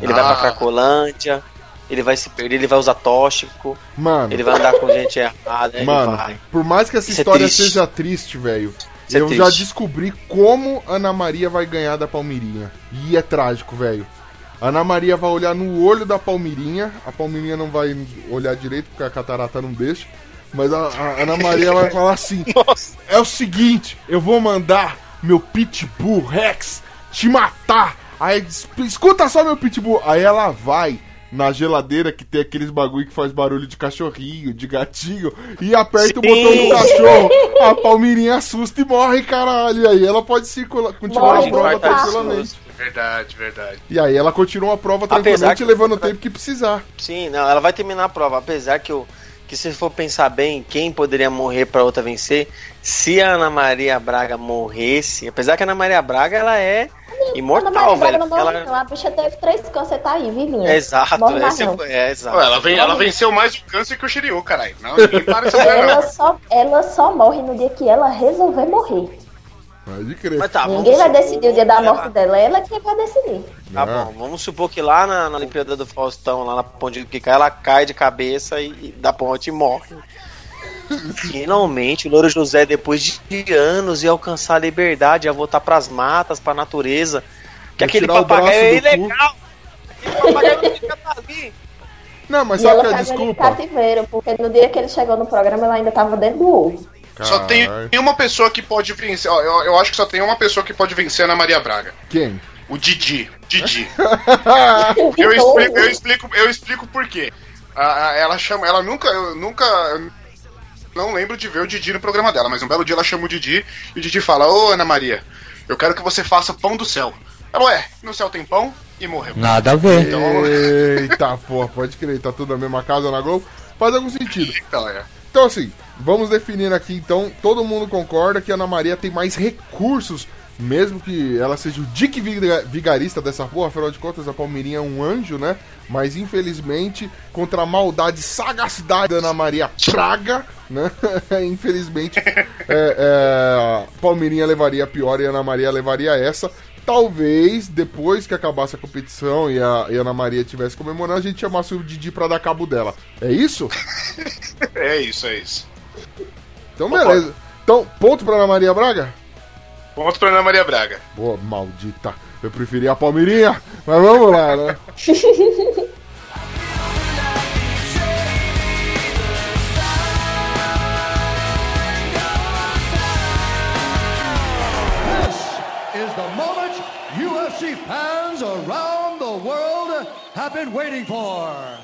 Ele vai pra Ah. Cracolândia, ele vai se perder, ele vai usar tóxico, Mano, ele vai andar com gente errada, Mano, vai. por mais que essa Isso é história triste. seja triste, velho, é eu já triste. descobri como Ana Maria vai ganhar da Palmeirinha. E é trágico, velho. Ana Maria vai olhar no olho da Palmeirinha, a Palmeirinha não vai olhar direito porque a catarata não deixa. Mas a, a Ana Maria vai falar assim: Nossa, é o seguinte, eu vou mandar meu pitbull Rex te matar. Aí escuta só meu pitbull. Aí ela vai na geladeira que tem aqueles bagulho que faz barulho de cachorrinho, de gatinho, e aperta o Sim. botão do cachorro. A Palmeirinha assusta e morre, caralho. E aí ela pode circular, continuar Morre a prova tranquilamente. Verdade, verdade. E aí ela continua a prova tranquilamente, que- levando o tempo que precisar. Sim, não, ela vai terminar a prova, apesar que eu que se for pensar bem, quem poderia morrer pra outra vencer, se a Ana Maria Braga morresse, apesar que a Ana Maria Braga ela é Ana imortal, Maria Braga velho. não morre, ela... não. A bicha teve três câncer, tá aí, vivinha. É exato, é, é exato. Ela, vem, ela venceu mais o câncer que o Shiryu, caralho. Não, ninguém para essa mulher, Ela não. só, ela só morre no dia que ela resolver morrer. Pode crer. Mas tá, Ninguém vai decidir o dia da que morte dela, ela que vai decidir. Tá Ah. bom, vamos supor que lá na, na Olimpíada do Faustão, lá na ponte de picar, ela cai de cabeça e, e da ponte e morre. Finalmente, o Louro José, depois de anos, ia alcançar a liberdade, ia voltar pras matas, pra natureza. Que aquele papagaio é ilegal. Aquele papagaio não fica ali. Não, mas E sabe ela qual é a pega ele desculpa? cativeiro, porque no dia que ele chegou no programa, ela ainda tava dentro do ovo. Só tem Caralho. uma pessoa que pode vencer. Ó, eu, eu acho que só tem uma pessoa que pode vencer a Ana Maria Braga. Quem? O Didi. Didi. Eu explico, eu explico, eu explico por quê. A- a- ela chama. Ela nunca. Eu nunca. eu não lembro de ver o Didi no programa dela, mas um belo dia ela chama o Didi e o Didi fala: Ô Ana Maria, eu quero que você faça pão do céu. Ela, ué, no céu tem pão? E morreu. Nada a ver. Então, Eita, porra, pode crer, tá tudo na mesma casa na Globo. Faz algum sentido. então é. Então, assim, vamos definir aqui, então, todo mundo concorda que a Ana Maria tem mais recursos, mesmo que ela seja o Dick Viga- Vigarista dessa porra, afinal de contas, a Palmeirinha é um anjo, né? Mas, infelizmente, contra a maldade e sagacidade da Ana Maria Praga, né? infelizmente, é, é, Palmeirinha levaria a pior e a Ana Maria levaria essa. Talvez, depois que acabasse a competição e a, e a Ana Maria estivesse comemorando, a gente chamasse o Didi pra dar cabo dela. É isso? É isso, é isso. Então, beleza. Então, ponto pra Ana Maria Braga? Ponto pra Ana Maria Braga. Boa, maldita. Eu preferia a Palmeirinha, mas vamos lá, né? UFC fans around the world have been waiting for.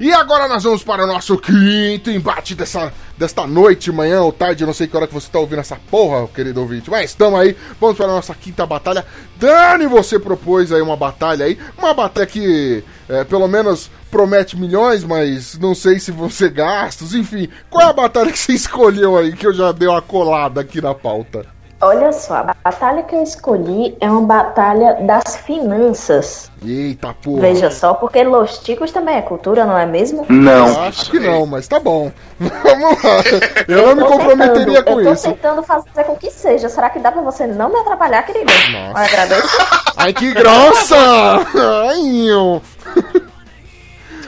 E agora nós vamos para o nosso quinto embate dessa, desta noite, manhã ou tarde, não sei que hora que você está ouvindo essa porra, querido ouvinte. Mas estamos aí, vamos para a nossa quinta batalha. Dani, você propôs aí uma batalha aí, uma batalha que é, pelo menos promete milhões, mas não sei se ser gastos, enfim. Qual é a batalha que você escolheu aí, que eu já dei uma colada aqui na pauta? Olha só, a batalha que eu escolhi é uma batalha das finanças. Eita porra. Veja só, porque Los Ticos também é cultura, não é mesmo? Eu acho que não, mas tá bom. Vamos lá. Eu não me comprometeria tentando, com eu tô isso. tentando fazer com que seja. Será que dá pra você não me atrapalhar, querido? Nossa. Eu agradeço. Ai, que grossa! Ai, eu.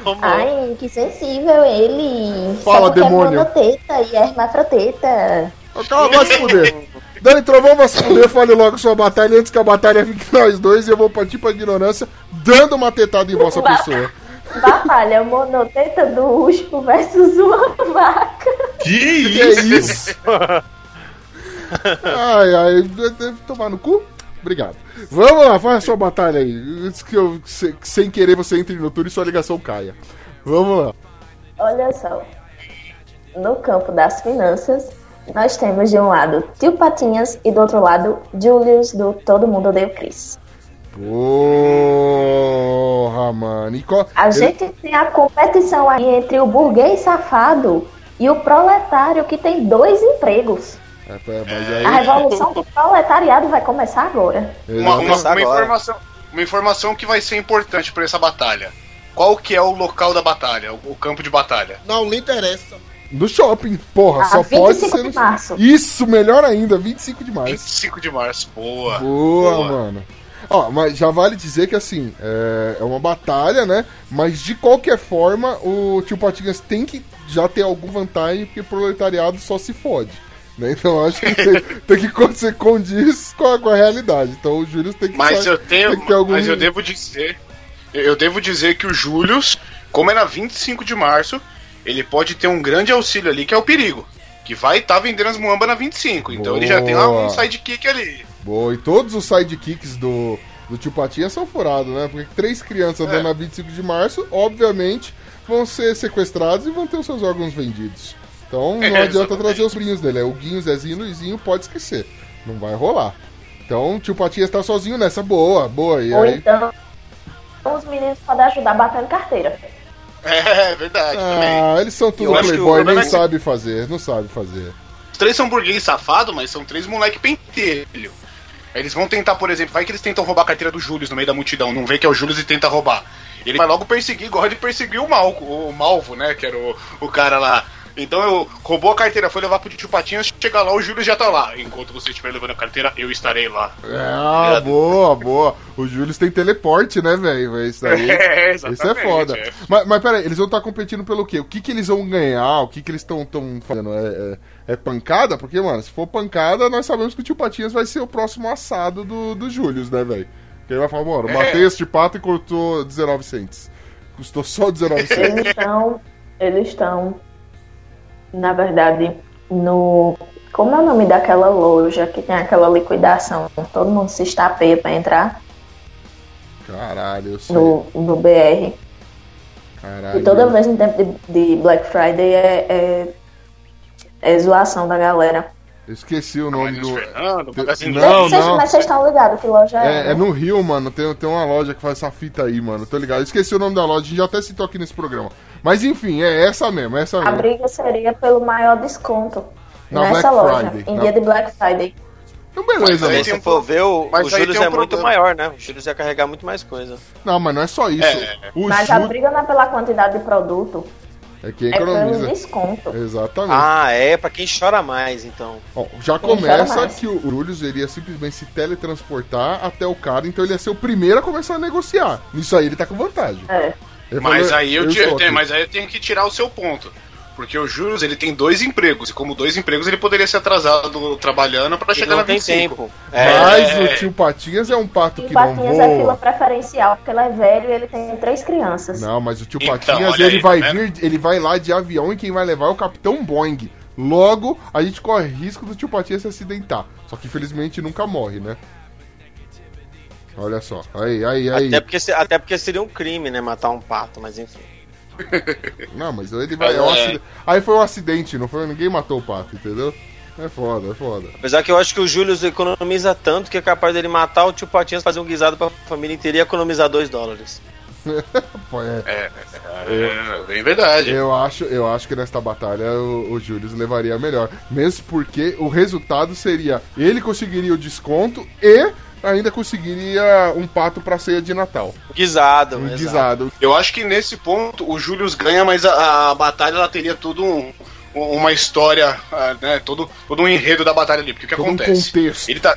Tomou. Ai, que sensível ele. Fala, Só porque demônio. É monoteta e é hermafroteta. Cala, vai se fuder. Dani Trovão vai se fuder, fale logo sua batalha antes que a batalha fique nós dois e eu vou partir pra ignorância, dando uma tetada em vossa pessoa. Batalha monoteta do Uspo versus uma vaca. Que é isso? Ai, ai, deve tomar no cu? Obrigado. Vamos lá, faz a sua batalha aí. Antes que eu, se- sem querer, você entre no turno e sua ligação caia. Vamos lá. Olha só. No campo das finanças, nós temos de um lado Tio Patinhas e do outro lado Julius do Todo Mundo Odeia o Chris. Porra, mano. E qual- A ele- gente tem a competição aí entre o burguês safado e o proletário que tem dois empregos. É, é, mas aí- A revolução do proletariado vai começar agora. Uma, uma- uma informação, uma informação que vai ser importante pra essa batalha. Qual que é o local da batalha, o, o campo de batalha? Não lhe interessa. No shopping, porra, Ah, só pode 25 ser de no... março. Isso, melhor ainda, 25 de março. 25 de março. Boa. Boa, mano. Ó, mas já vale dizer que assim, é, é uma batalha, né? Mas de qualquer forma, o tio Patinhas tem que já ter alguma vantagem, porque o proletariado só se fode. Né? Então eu acho que tem, tem que acontecer condiz com a, com a realidade. Então o Júlio tem que Mas sa- eu tenho, tem que ter algum... mas eu devo dizer, eu devo dizer que o Július, como na 25 de março, ele pode ter um grande auxílio ali que é o perigo, que vai estar vendendo as muamba na 25. Então ele já tem lá um sidekick ali. Boa, e todos os sidekicks do, do tio Patinhas são furados, né? Porque três crianças É. andando na 25 de março, obviamente, vão ser sequestrados e vão ter os seus órgãos vendidos. Então não É, adianta trazer os brinhos dele. É o Guinho, Zezinho, Luizinho, pode esquecer. Não vai rolar. Então o tio Patinhas tá sozinho nessa. Boa, boa. E Ou aí... então, os meninos podem ajudar batendo carteira. É verdade, também. Ah, eles são tudo playboy, nem é que- sabe fazer, não sabe fazer. Os três são burguês safado, mas são três moleque pentelho. Eles vão tentar, por exemplo, vai que eles tentam roubar a carteira do Júlio no meio da multidão, não vê que é o Júlio e tenta roubar. Ele vai logo perseguir, igual ele perseguiu o Malco, o Malvo, né? Que era o, o cara lá. Então eu roubou a carteira, foi levar pro Tio Patinhas, chega lá, o Júlio já tá lá. Enquanto você estiver levando a carteira, eu estarei lá. Ah, boa, boa. O Júlio tem teleporte, né, velho? Isso aí. É, Isso é foda. é. Mas, mas peraí, eles vão estar competindo pelo quê? O que, que eles vão ganhar? O que, que eles estão tão fazendo? É, é- é pancada? Porque, mano, se for pancada, nós sabemos que o tio Patinhas vai ser o próximo assado do, do Júlio, né, velho? Que ele vai falar, mano, É. matei este pato e cortou 19 cents. Custou só 19 cents. Eles estão. Eles estão. Na verdade, no. Como é o nome daquela loja que tem aquela liquidação? Todo mundo se estapeia pra entrar Caralho, eu sei. no, no BR. Caralho. E toda vez no tempo de, de Black Friday é, é, é zoação da galera. Eu esqueci o nome do. Fernando, Magazine Não, Vocês- não. Mas vocês estão ligados que loja é? É, é no Rio, mano. Tem, tem uma loja que faz essa fita aí, mano. Tô ligado. Eu esqueci o nome da loja, a gente já até citou aqui nesse programa. Mas enfim, é essa mesmo, é essa A mesmo. briga seria pelo maior desconto Na nessa Black loja, Friday, em na- dia de Black Friday. Então beleza, Mas. Se for ver, o, mas o um é muito maior, né? O Júlio ia carregar muito mais coisa. Não, mas não é só isso. É. Mas a briga não é pela quantidade de produto, é quem é pelo economiza. desconto. Exatamente. Ah, é pra quem chora mais, então. Ó, já Quem começa que o Julius iria simplesmente se teletransportar até o cara, então ele ia ser o primeiro a começar a negociar. Nisso aí ele tá com vantagem. É. Ele Mas falou, aí eu, te- estou tem- aqui. mas aí eu tenho que tirar o seu ponto. Porque o Júlio ele tem dois empregos, e como dois empregos ele poderia ser atrasado trabalhando pra Ele chegar na não tem 25. tempo. É, Mas É. o tio Patinhas é um pato que não Patinhas é fila voa. preferencial, porque ele é velho e ele tem três crianças. Não, mas o tio Então, Patinhas, ele aí, vai tá vir, ele vai lá de avião e quem vai levar é o Capitão Boeing. Logo, a gente corre risco do tio Patinhas se acidentar. Só que infelizmente nunca morre, né? Olha só. Aí, aí, aí. Até porque, até porque seria um crime, né? Matar um pato, mas enfim. Não, mas ele vai. É um é. acide- Aí foi um acidente, não foi? Ninguém matou o pato, entendeu? É foda, é foda. Apesar que eu acho que o Júlio economiza tanto que é capaz dele matar o tio Patinhas, fazer um guisado pra família inteira e economizar 2 dólares. Pô, é. É, é, bem verdade. Eu acho, eu acho que nesta batalha o, o Julius levaria melhor. Mesmo porque o resultado seria ele conseguiria o desconto e ainda conseguiria um pato pra ceia de Natal. Guisado, Um exato. guisado. Eu acho que nesse ponto o Julius ganha, mas a, a batalha ela teria todo um, uma história, ah, né? Todo, todo um enredo da batalha ali. Porque o que Todo um acontece? contexto. Ele tá.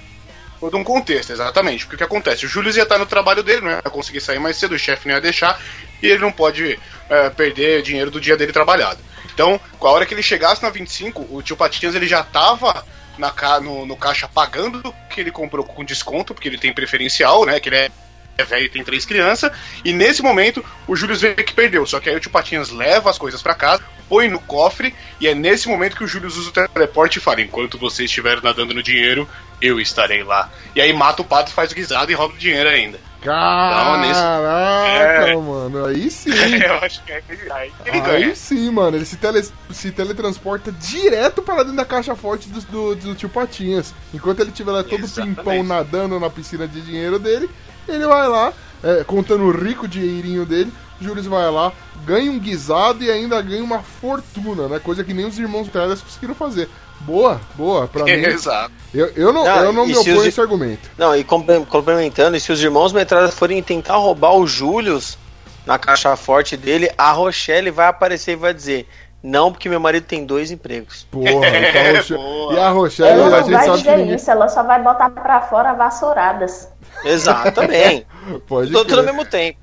Todo um contexto, exatamente. Porque o que acontece? O Julius ia estar no trabalho dele, não ia conseguir sair mais cedo, o chefe não ia deixar, e ele não pode eh, perder dinheiro do dia dele trabalhado. Então, com a hora que ele chegasse na 25, o tio Patinhas ele já tava na no, no caixa pagando que ele comprou com desconto, porque ele tem preferencial, né? Que ele é é velho e tem três crianças, e nesse momento o Júlio vê que perdeu. Só que aí o tio Patinhas leva as coisas pra casa, põe no cofre, e é nesse momento que o Júlio usa o teleporte e fala: Enquanto você estiver nadando no dinheiro, eu estarei lá. E aí mata o pato, faz o guisado e rouba o dinheiro ainda. Caraca, É. mano. Aí sim. eu acho que é aí que ele ganha. Aí sim, mano. Ele se, tele, se teletransporta direto para dentro da caixa forte do, do, do tio Patinhas. Enquanto ele estiver lá todo Exatamente. pimpão nadando na piscina de dinheiro dele, ele vai lá, é, contando o rico dinheirinho dele. Júlio vai lá, ganha um guisado e ainda ganha uma fortuna, né? Coisa que nem os irmãos Teles conseguiram fazer. Boa, boa. Pra mim, Exato. eu, eu não, Não, eu não me oponho a esse argumento. Não, e comple- complementando, e se os irmãos Metralha forem tentar roubar o Július na caixa forte dele, a Rochelle vai aparecer e vai dizer: Não, porque meu marido tem dois empregos. Porra, então Roche- Boa. e a Rochelle, Ela a não gente vai dizer ninguém... isso, ela só vai botar pra fora vassouradas. Exato, também. Pode Tudo crer. ao mesmo tempo.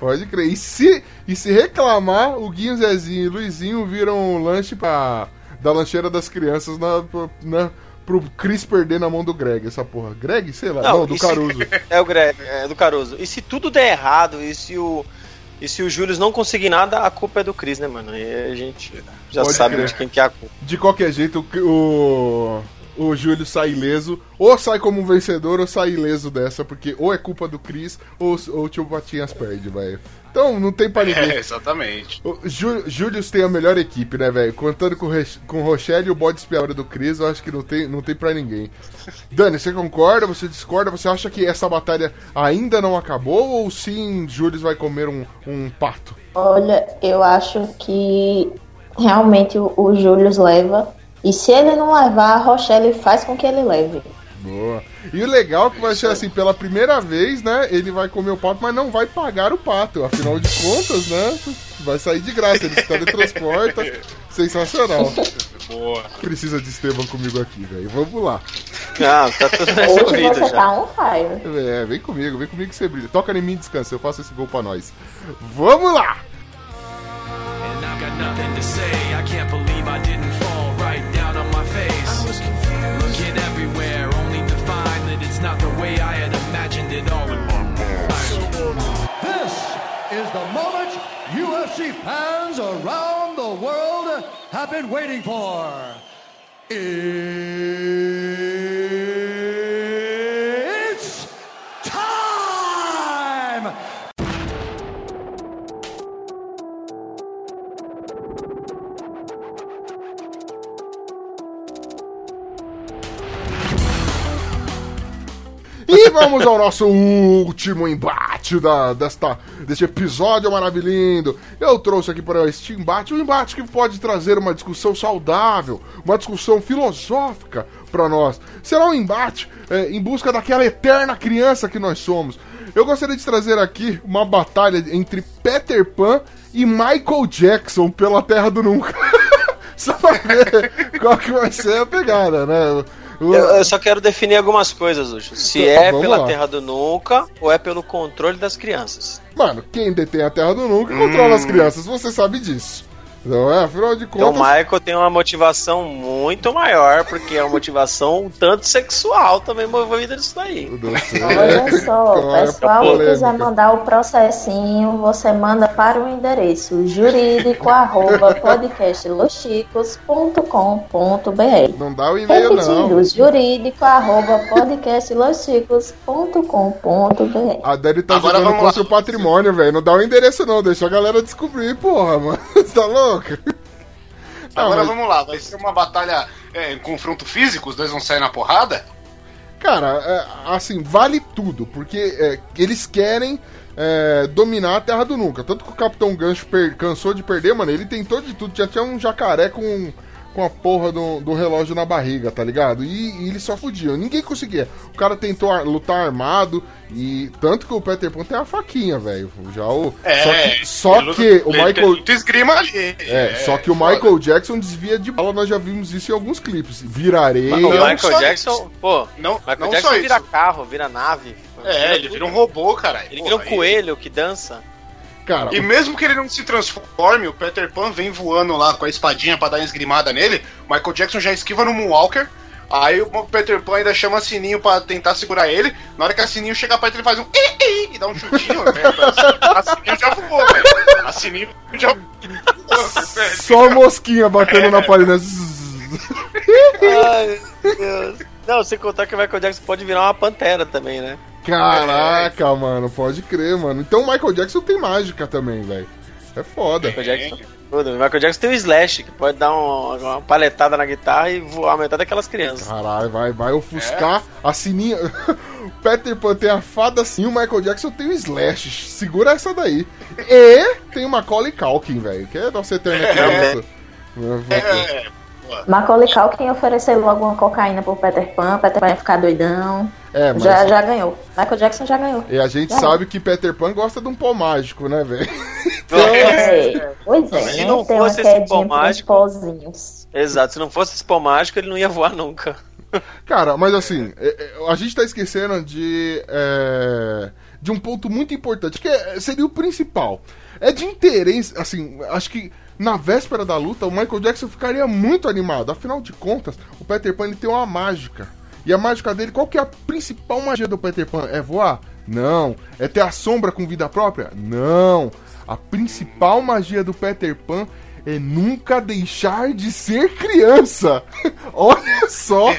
Pode crer. E se, e se reclamar, o Guinho, Zezinho e Luizinho viram um lanche pra, da lancheira das crianças na, na, pro Chris perder na mão do Greg, essa porra. Greg? Sei lá. Não, Não, do se- Caruso. É o Greg, é do Caruso. E se tudo der errado, e se o. E se o Július não conseguir nada, a culpa é do Chris, né, mano? E a gente já Pode sabe crer. de quem que é a culpa. De qualquer jeito, o, o, Júlio sai ileso. Ou sai como um vencedor, ou sai ileso dessa, porque ou é culpa do Chris, ou, ou o tio Patinhas perde, velho. Então, não tem pra ninguém. É, exatamente. O Jú- Július tem a melhor equipe, né, velho? Contando com, com o Rochelle e o bode espiador do Chris, eu acho que não tem, não tem pra ninguém. Dani, você concorda? Você discorda? Você acha que essa batalha ainda não acabou? Ou sim, Július vai comer um, um pato? Olha, eu acho que realmente o, o Július leva. E se ele não levar, a Rochelle faz com que ele leve. Boa. E o legal é que vai ser assim, pela primeira vez, né? Ele vai comer o pato, mas não vai pagar o pato. Afinal de contas, né? Vai sair de graça. Ele se teletransporta. Sensacional. Boa. Precisa de Esteban comigo aqui, velho. Vamos lá. Não, tá tudo resolvido você já. tá on fire. É, vem comigo, vem comigo que você brilha. Toca em mim e descansa, eu faço esse gol pra nós. Vamos lá! And I've got nothing to say. I can't believe I didn't Everywhere, only to find that it's not the way I had imagined it all in my mind. This is the moment UFC fans around the world have been waiting for. It's vamos ao nosso último embate da, desta, deste episódio maravilhoso. Eu trouxe aqui para este embate um embate que pode trazer uma discussão saudável, uma discussão filosófica para nós. Será um embate é, em busca daquela eterna criança que nós somos. Eu gostaria de trazer aqui uma batalha entre Peter Pan e Michael Jackson pela Terra do Nunca. Só pra ver qual que vai ser a pegada, né? Eu, eu só quero definir algumas coisas, Luxo. Se Então, é pela lá. Terra do Nunca ou é pelo controle das crianças. Mano, quem detém a Terra do Nunca controla as crianças, você sabe disso. Não é? Afinal de Então o contas. Michael tem uma motivação muito maior, porque é uma motivação um tanto sexual também envolvida nisso daí. Olha só, Qual é pessoal que quiser mandar o processinho, você manda para o endereço jurídico arroba podcastlosticos.com.br Não dá o e-mail, Repetindo, não. jurídico arroba podcastlosticos.com.br A Dani tá Agora jogando vamos lá. contra o patrimônio, velho. Não dá o endereço, não. Deixa a galera descobrir, porra, mano. Você tá louco? Ah, Agora mas- vamos lá, vai ser uma batalha, é, confronto físico, os dois vão sair na porrada? Cara, é, assim, vale tudo, porque é, eles querem é, dominar a Terra do Nunca. Tanto que o Capitão Gancho per- cansou de perder, mano, ele tentou de tudo. Já tinha um jacaré com, com a porra do, do relógio na barriga, tá ligado? E, e ele só fudia. Ninguém conseguia. O cara tentou ar- lutar armado, e tanto que o Peter Pan tem a faquinha, velho. Já o. só que, só É, ele que luta- o Michael. esgrima ali. É, só que o foda. Michael Jackson desvia de bala, nós já vimos isso em alguns clipes. Vira areia. o não Michael Jackson, isso. pô, Não, Michael não Jackson só vira isso. carro, vira nave. É, ele vira um robô, cara. Ele vira um coelho que dança. Cara, E mesmo que ele não se transforme, o Peter Pan vem voando lá com a espadinha pra dar uma esgrimada nele, o Michael Jackson já esquiva no Moonwalker. Aí o Peter Pan ainda chama a Sininho pra tentar segurar ele. Na hora que a Sininho chega perto, ele faz um "Ih, ih", e dá um chutinho. velho. a Sininho já voou, velho. A Sininho já voou. só a mosquinha batendo na parede. né? Ai, meu Deus. Não, sem contar que o Michael Jackson pode virar uma pantera também, né? Caraca, mano, pode crer, mano. Então o Michael Jackson tem mágica também, velho. É foda. Michael Jackson. Tudo. Michael Jackson tem o Slash, que pode dar um- uma paletada na guitarra e voar metade daquelas crianças. Caralho, vai, vai ofuscar a sininha. O Peter Pan tem a fada assim, o Michael Jackson tem o Slash. Segura essa daí. E tem o Macaulay Culkin, velho, que é nossa eterna criança. É, Macaulay Culkin ofereceu logo uma cocaína pro Peter Pan, Peter Pan ia ficar doidão. É, mas Já, já ganhou. Michael Jackson já ganhou. e a gente Já. sabe que Peter Pan gosta de um pó mágico, né, velho? É, pois é, Se né? não Tem uma fosse esse pó mágico- pozinhos. Exato, se não fosse esse pó mágico, ele não ia voar nunca. Cara, mas assim, é, é, a gente tá esquecendo de. é, de um ponto muito importante, que é- seria o principal. É de interesse, assim, acho que na véspera da luta o Michael Jackson ficaria muito animado. Afinal de contas, o Peter Pan tem uma mágica. E a mágica dele, qual que é a principal magia do Peter Pan? É voar? Não. É ter a sombra com vida própria? Não. A principal magia do Peter Pan é nunca deixar de ser criança. Olha só.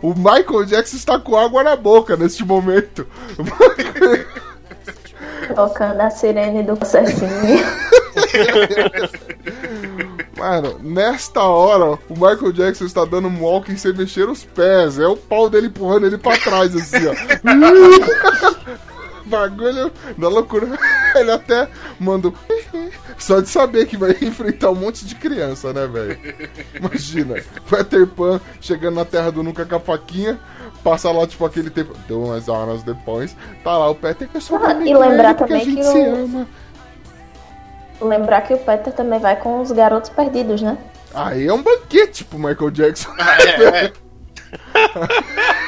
O, o Michael Jackson está com água na boca neste momento. Tocando a sirene do processinho. Mano, nesta hora, o Michael Jackson está dando um walking sem mexer os pés. É o pau dele empurrando ele pra trás, assim, ó. Bagulho da loucura. Ele até manda. um Só de saber que vai enfrentar um monte de criança, né, velho? Imagina, Peter Pan chegando na Terra do Nunca com a faquinha, passa lá, tipo, aquele tempo. Duas horas depois, tá lá o Peter que é só Ah, e lembrar porque a também gente que se o- ama. Lembrar que o Peter também vai com os garotos perdidos, né? Aí é um banquete pro Michael Jackson. É, é.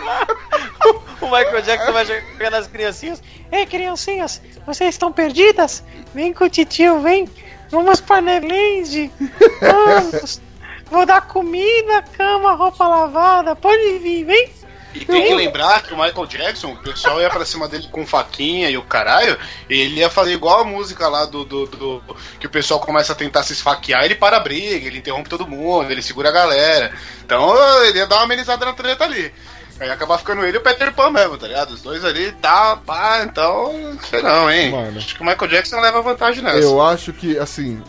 O Michael Jackson vai chegar nas criancinhas. Ei, criancinhas, vocês estão perdidas? Vem com o titio, vem. Vamos pra Neverland. Vamos. Vou dar comida, cama, roupa lavada. Pode vir, vem. E tem que lembrar que o Michael Jackson, o pessoal ia pra cima dele com faquinha e o caralho, e ele ia fazer igual a música lá do, do, do- que o pessoal começa a tentar se esfaquear, ele para a briga, ele interrompe todo mundo, ele segura a galera. Então ele ia dar uma amenizada na treta ali. Aí acabar ficando ele e o Peter Pan mesmo, tá ligado? Os dois ali, tá, pá, então, não sei não, hein? Mano. Acho que o Michael Jackson leva vantagem nessa. Eu acho que, assim,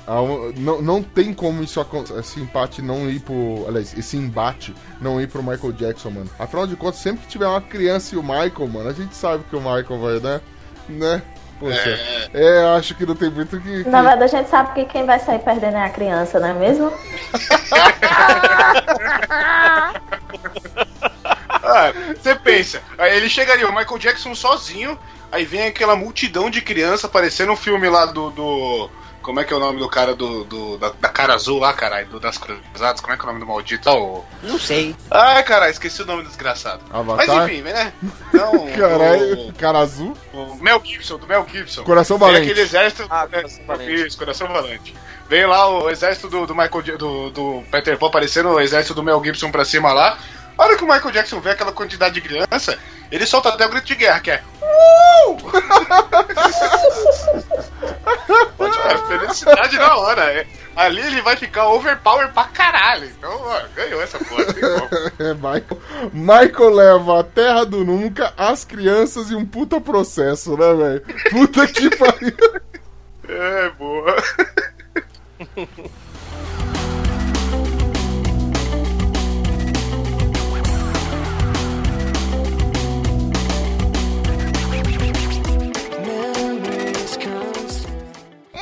não, não tem como isso esse empate não ir pro. Aliás, esse embate não ir pro Michael Jackson, mano. Afinal de contas, sempre que tiver uma criança e o Michael, mano, a gente sabe que o Michael vai, né? Né? Poxa. É, acho que não tem muito que. que- Na verdade, a gente sabe que quem vai sair perdendo é a criança, não é mesmo? Ah, você pensa, aí ele chegaria, o Michael Jackson sozinho, aí vem aquela multidão de criança aparecendo um filme lá do. do- como é que é o nome do cara do. do- da, da cara azul lá, caralho, do, das cruzadas? Como é que é o nome do maldito? o... Não sei. Ai, caralho, esqueci o nome do desgraçado. Avatar? Mas enfim, né? Então, Caralho, cara azul. o, o Mel Gibson, do Mel Gibson. Coração Vem valente. aquele exército. Ah, é, Coração Valente. Isso, coração valente. Veio lá o exército do, do Michael do, do Peter Pan aparecendo, o exército do Mel Gibson pra cima lá. A hora que o Michael Jackson vê aquela quantidade de criança, ele solta até o grito de guerra, que é. Uh! É, felicidade na hora. é. Ali ele vai ficar overpower pra caralho. Então, ó, ganhou essa porra. É, Michael. Michael leva a terra do nunca, as crianças e um puta processo, né, velho? Puta que pariu. É, boa.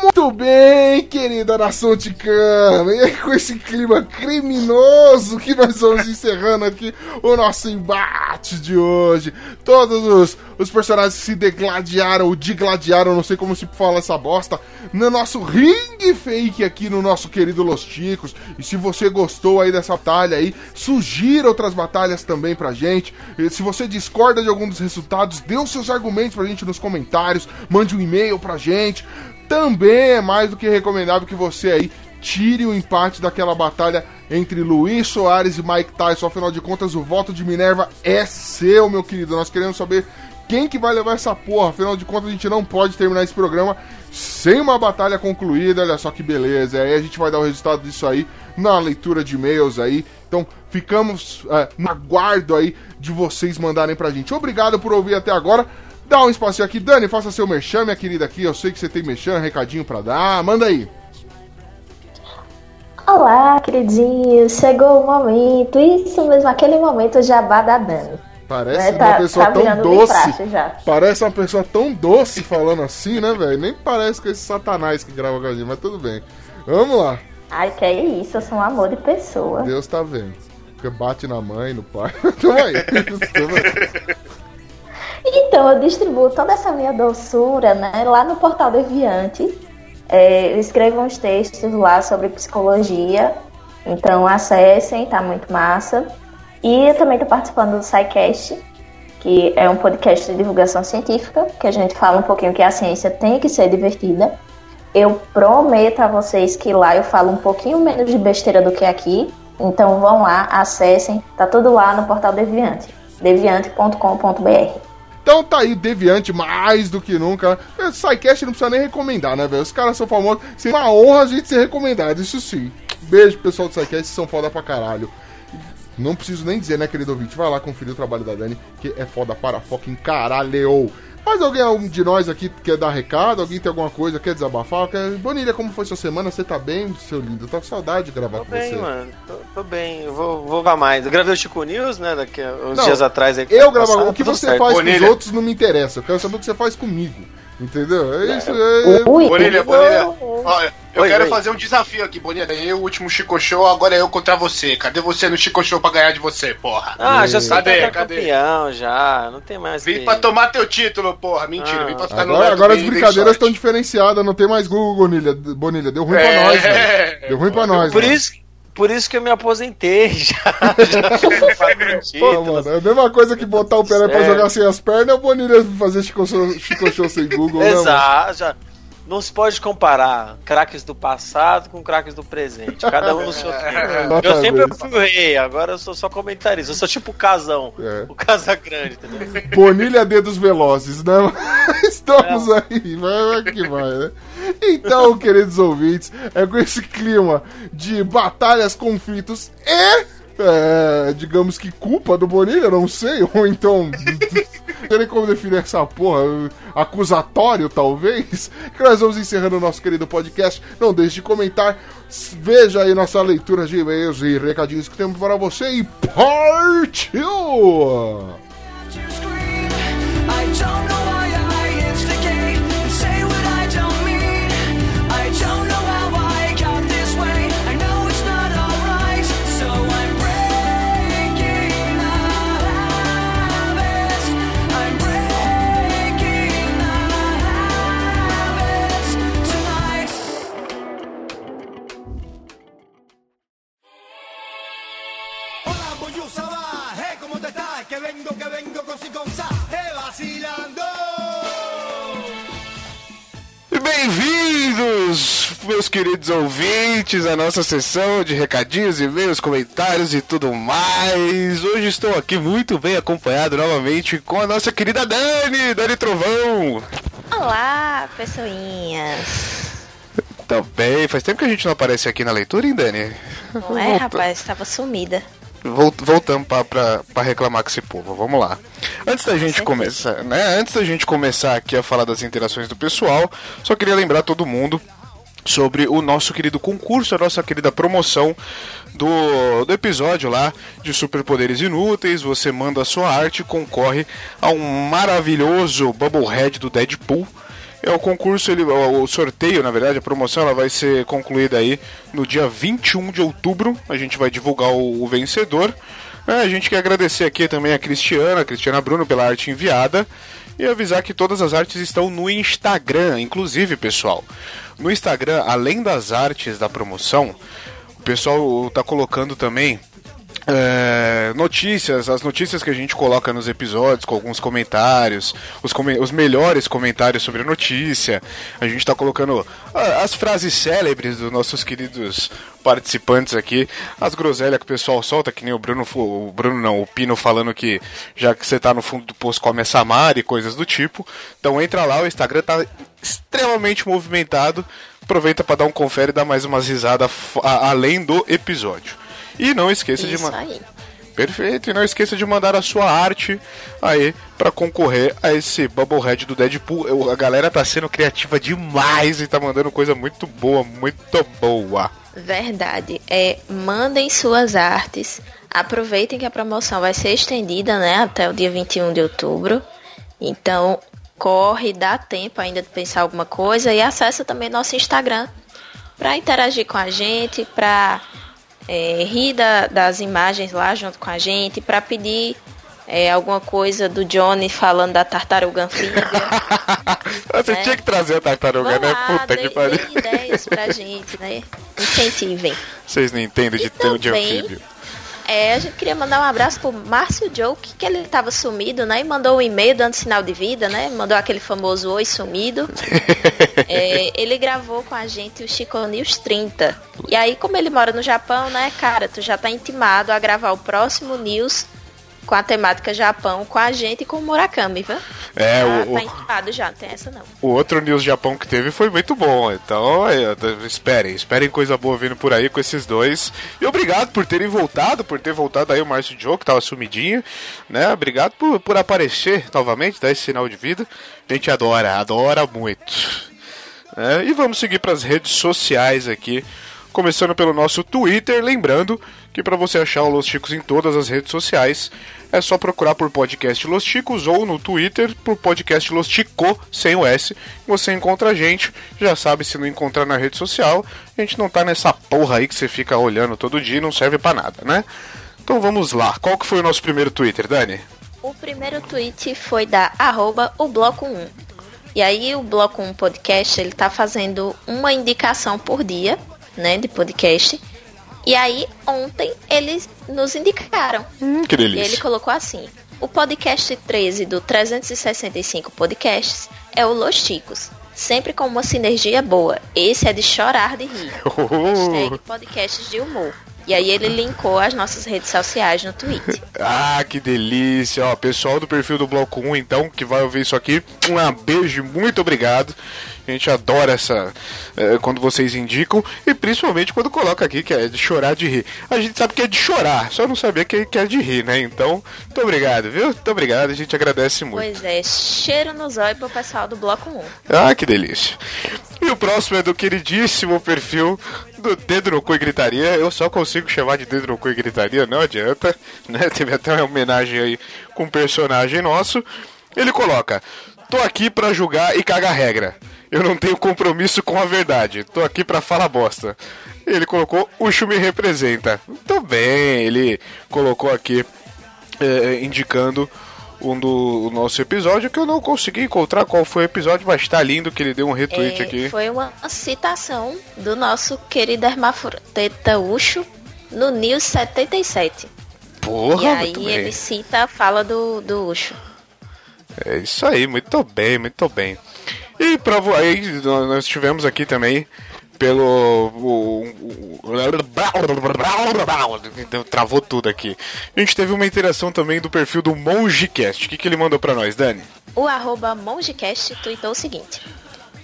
Muito bem, querida nação ticana. E aí, com esse clima criminoso que nós vamos encerrando aqui o nosso embate de hoje. Todos os, os personagens se degladiaram, ou digladiaram, não sei como se fala essa bosta, no nosso ringue fake aqui no nosso querido Los Ticos. E se você gostou aí dessa batalha aí, sugira outras batalhas também pra gente. E se você discorda de algum dos resultados, dê os seus argumentos pra gente nos comentários, mande um e-mail pra gente. Também é mais do que recomendável que você aí tire o empate daquela batalha entre Luiz Soares e Mike Tyson. Afinal de contas, o voto de Minerva é seu, meu querido. Nós queremos saber quem que vai levar essa porra. Afinal de contas, a gente não pode terminar esse programa sem uma batalha concluída. Olha só que beleza. Aí a gente vai dar o resultado disso aí na leitura de e-mails aí. Então, ficamos é, no aguardo aí de vocês mandarem pra gente. Obrigado por ouvir até agora. Dá um espacinho aqui. Dani, faça seu merchan, minha querida aqui. Eu sei que você tem merchan, recadinho pra dar. Manda aí. Olá, queridinhos. Chegou o momento. Isso mesmo, aquele momento jabá da Dani. Parece uma Tá, pessoa tá tão doce. Parece uma pessoa tão doce falando assim, né, velho? Nem parece com esse satanás que grava com a gente, mas tudo bem. Vamos lá. Ai, que é isso, eu sou um amor de pessoa. Deus tá vendo. Porque bate na mãe, no pai. Tamo aí. Tamo aí. Então, eu distribuo toda essa minha doçura, né, lá no Portal Deviante. É, eu escrevo uns textos lá sobre psicologia. Então, acessem, tá muito massa. E eu também tô participando do SciCast, que é um podcast de divulgação científica, que a gente fala um pouquinho que a ciência tem que ser divertida. Eu prometo a vocês que lá eu falo um pouquinho menos de besteira do que aqui. Então vão lá, acessem, tá tudo lá no portal Deviante, deviante.com.br. Então tá aí, Deviante, mais do que nunca. O SciCast não precisa nem recomendar, né, velho? Os caras são famosos. Seria uma honra a gente ser recomendado, isso sim. Beijo, pessoal do vocês são foda pra caralho. Não preciso nem dizer, né, querido ouvinte? Vai lá conferir o trabalho da Dani, que é foda para fucking caralho. Mas alguém algum de nós aqui quer dar recado? Alguém tem alguma coisa, quer desabafar? Quer... Bonilha, como foi sua semana? Você tá bem, seu lindo? Eu tô com saudade de gravar Tô com bem, você. mano. Tô, tô bem. Eu vou, vou vá mais. Eu gravei o Chico News, né? Daqui a uns Não, dias atrás aí. Eu gravo. O que você faz com os Bonilha. outros não me interessa. Eu quero saber o que você faz comigo. Entendeu? É isso. É... Ui, Bonilha, Bonilha. Olha, eu Oi, quero oi. fazer um desafio aqui, Bonilha. Ganhei o último Chico Show, agora é eu contra você. Cadê você no Chico Show pra ganhar de você, porra? Ah, já sou Cadê? Cadê, Cadê? campeão, já. Não tem mais Vim que... pra tomar teu título, porra. Mentira, Ah. vim pra ficar no Agora, as brincadeiras estão diferenciadas, não tem mais Google, Bonilha. Bonilha, deu ruim pra É. nós, velho. Deu ruim pra nós, Por mano. isso, por isso que eu me aposentei já. já Pô, mano, é a mesma coisa que botar o Pelé pra jogar sem as pernas é o Bonilha fazer Chico Show, Chico Show sem Google, né? Exato. já- Não se pode comparar craques do passado com craques do presente. Cada um no seu tempo. Eu sempre fui o rei, agora eu sou só comentarista. Eu sou tipo o Casão. É. O Casa Grande, entendeu? Bonilha Dedos Velozes, né? Estamos aí, vai, vai que vai, né? Então, queridos ouvintes, é com esse clima de batalhas, conflitos e, é, digamos que culpa do Bonilha, não sei, ou então, não sei nem como definir essa porra, acusatório talvez, que nós vamos encerrando o nosso querido podcast. Não deixe de comentar, veja aí nossa leitura de e-mails e recadinhos que temos para você e partiu! I don't know vacilando. Bem-vindos, meus queridos ouvintes, à nossa sessão de recadinhos, e-mails, comentários e tudo mais. Hoje estou aqui muito bem acompanhado novamente com a nossa querida Dani, Dani Trovão. Olá, pessoinhas. Também, faz tempo que a gente não aparece aqui na leitura, hein, Dani? Não é, rapaz? Tava sumida. Vol- Voltamos pra reclamar com esse povo, vamos lá. Antes da gente certeza. começar, né? Antes da gente começar aqui a falar das interações do pessoal, só queria lembrar todo mundo sobre o nosso querido concurso, a nossa querida promoção do, do episódio lá de Superpoderes Inúteis. Você manda a sua arte e concorre a um maravilhoso Bubblehead do Deadpool. É o concurso, ele, o sorteio, na verdade, a promoção ela vai ser concluída aí no dia 21 de outubro. A gente vai divulgar o, o vencedor. É, a gente quer agradecer aqui também a Cristiana, a Cristiana Bruno, pela arte enviada. E avisar que todas as artes estão no Instagram, inclusive, pessoal. No Instagram, além das artes da promoção, o pessoal tá colocando também é, notícias, as notícias que a gente coloca nos episódios, com alguns comentários, os, os melhores comentários sobre a notícia. A gente tá colocando ah, as frases célebres dos nossos queridos participantes aqui, as groselhas que o pessoal solta, que nem o Bruno, o Bruno não, o Pino falando que já que você tá no fundo do poço come essa e coisas do tipo. Então entra lá, o Instagram tá extremamente movimentado. Aproveita para dar um confere e dar mais umas risadas além do episódio. E não esqueça de Isso mandar. aí. Perfeito, e não esqueça de mandar a sua arte aí pra concorrer a esse Bubblehead do Deadpool. Eu- a galera tá sendo criativa demais e tá mandando coisa muito boa, muito boa. Verdade. É, mandem suas artes. Aproveitem que a promoção vai ser estendida, né, até o dia 21 de outubro. Então, corre, dá tempo ainda de pensar alguma coisa e acessa também nosso Instagram para interagir com a gente, para rir da- das imagens lá junto com a gente, para pedir é, alguma coisa do Johnny falando da tartaruga anfíbia. Você É. tinha que trazer a tartaruga, Vamos né? lá, Puta que pariu. ideias pra gente, né? Incentivem. Vocês não entendem de ter de também- anfíbio. É, a gente queria mandar um abraço pro Márcio Joke, que ele tava sumido, né? E mandou um e-mail dando sinal de vida, né? Mandou aquele famoso oi sumido. É, ele gravou com a gente o Chico News 30. E aí, como ele mora no Japão, né, cara, tu já tá intimado a gravar o próximo News com a temática Japão com a gente e com o Murakami, viu? É, tá, o- tá já, não tem essa não. O outro News Japão que teve foi muito bom. Então, é, esperem, esperem coisa boa vindo por aí com esses dois. E obrigado por terem voltado, por ter voltado aí o Márcio Joe, que tava sumidinho, né? Obrigado por, por aparecer novamente, dar esse sinal de vida. A gente adora, adora muito. É, e vamos seguir para as redes sociais aqui. começando pelo nosso Twitter, lembrando que para você achar o Los Chicos em todas as redes sociais, é só procurar por podcast Los Chicos ou no Twitter por podcast Los Chico, sem o S. Você encontra a gente, já sabe se não encontrar na rede social, a gente não tá nessa porra aí que você fica olhando todo dia e não serve para nada, né? Então vamos lá. Qual que foi o nosso primeiro Twitter, Dani? O primeiro tweet foi da arroba o bloco 1. E aí o bloco 1 podcast, ele tá fazendo uma indicação por dia, né, de podcast. E aí ontem eles nos indicaram. Hum, que E ele delícia. colocou assim: o podcast 13 do 365 podcasts é o Los Chicos. Sempre com uma sinergia boa. Esse é de chorar de rir. Hashtag podcasts de humor. E aí ele linkou as nossas redes sociais no Twitter. Ah, que delícia. Ó, pessoal do perfil do Bloco 1, então, que vai ouvir isso aqui, um beijo, muito obrigado. A gente adora essa. eh, quando vocês indicam, e principalmente quando coloca aqui que é de chorar de rir. A gente sabe que é de chorar, só não sabia que, que é de rir, né? Então, muito obrigado, viu? Muito obrigado, a gente agradece muito. Pois é, cheiro no zóio pro pessoal do Bloco 1. Ah, que delícia. E o próximo é do queridíssimo perfil do Dedo no Cu e Gritaria. Eu só consigo chamar de Dedo no Cu e Gritaria, não adianta. Né? Teve até uma homenagem aí com um personagem nosso. Ele coloca: Tô aqui pra julgar e cagar regra. Eu não tenho compromisso com a verdade. Tô aqui pra falar bosta. Ele colocou: O me representa. Muito bem, ele colocou aqui é, indicando um do o nosso episódio que eu não consegui encontrar qual foi o episódio, mas tá lindo que ele deu um retweet É, aqui. Foi uma citação do nosso querido Hermafrodita Ucho no News 77. Porra, e aí ele cita a fala do, do Ucho. É isso aí, muito bem, muito bem. E pra aí nós tivemos aqui também pelo o- o- o- travou tudo aqui. A gente teve uma interação também do perfil do Mongecast. O que, que ele mandou pra nós, Dani? O arroba Mongecast tweetou o seguinte.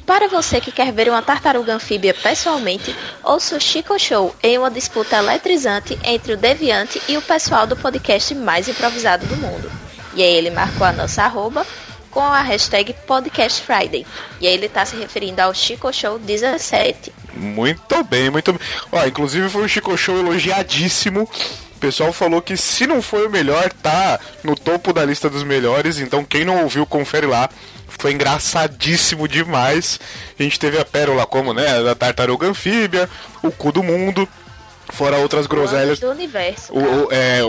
Para você que quer ver uma tartaruga anfíbia pessoalmente, ouça o Chico Show em uma disputa eletrizante entre o Deviante e o pessoal do podcast mais improvisado do mundo. E aí ele marcou a nossa arroba com a hashtag Podcast Friday. E aí ele tá se referindo ao Chico Show 17. Muito bem, muito bem. Ó, inclusive foi um Chico Show elogiadíssimo. O pessoal falou que se não foi o melhor, tá no topo da lista dos melhores. Então quem não ouviu, confere lá. Foi engraçadíssimo demais. A gente teve a pérola como, né, da tartaruga anfíbia, o cu do mundo, fora outras groselhas. do universo. O, o- É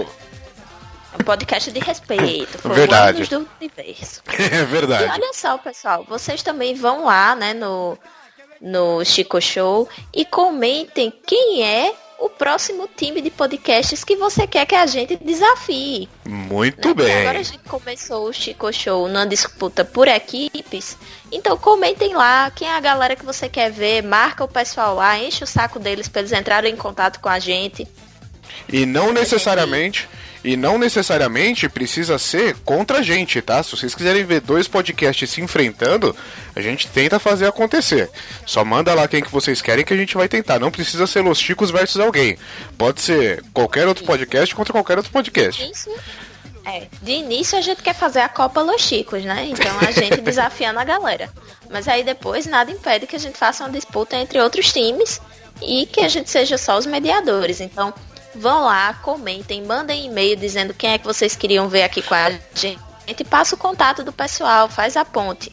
um podcast de respeito. Foi Verdade. do universo. é E verdade. olha só, pessoal, vocês também vão lá, né, no, no Chico Show e comentem quem é o próximo time de podcasts que você quer que a gente desafie. Muito né? Bem. Agora a gente começou o Chico Show numa disputa por equipes. Então comentem lá quem é a galera que você quer ver, marca o pessoal lá, enche o saco deles para eles entrarem em contato com a gente. E não necessariamente. E não necessariamente precisa ser contra a gente, tá? Se vocês quiserem ver dois podcasts se enfrentando, a gente tenta fazer acontecer. Só manda lá quem que vocês querem que a gente vai tentar. Não precisa ser Los Chicos versus alguém. Pode ser qualquer outro podcast contra qualquer outro podcast. É, de início a gente quer fazer a Copa Los Chicos, né? Então a gente desafiando a galera. Mas aí depois nada impede que a gente faça uma disputa entre outros times e que a gente seja só os mediadores. Então vão lá, comentem, mandem e-mail dizendo quem é que vocês queriam ver aqui com a gente. E passa o contato do pessoal, faz a ponte.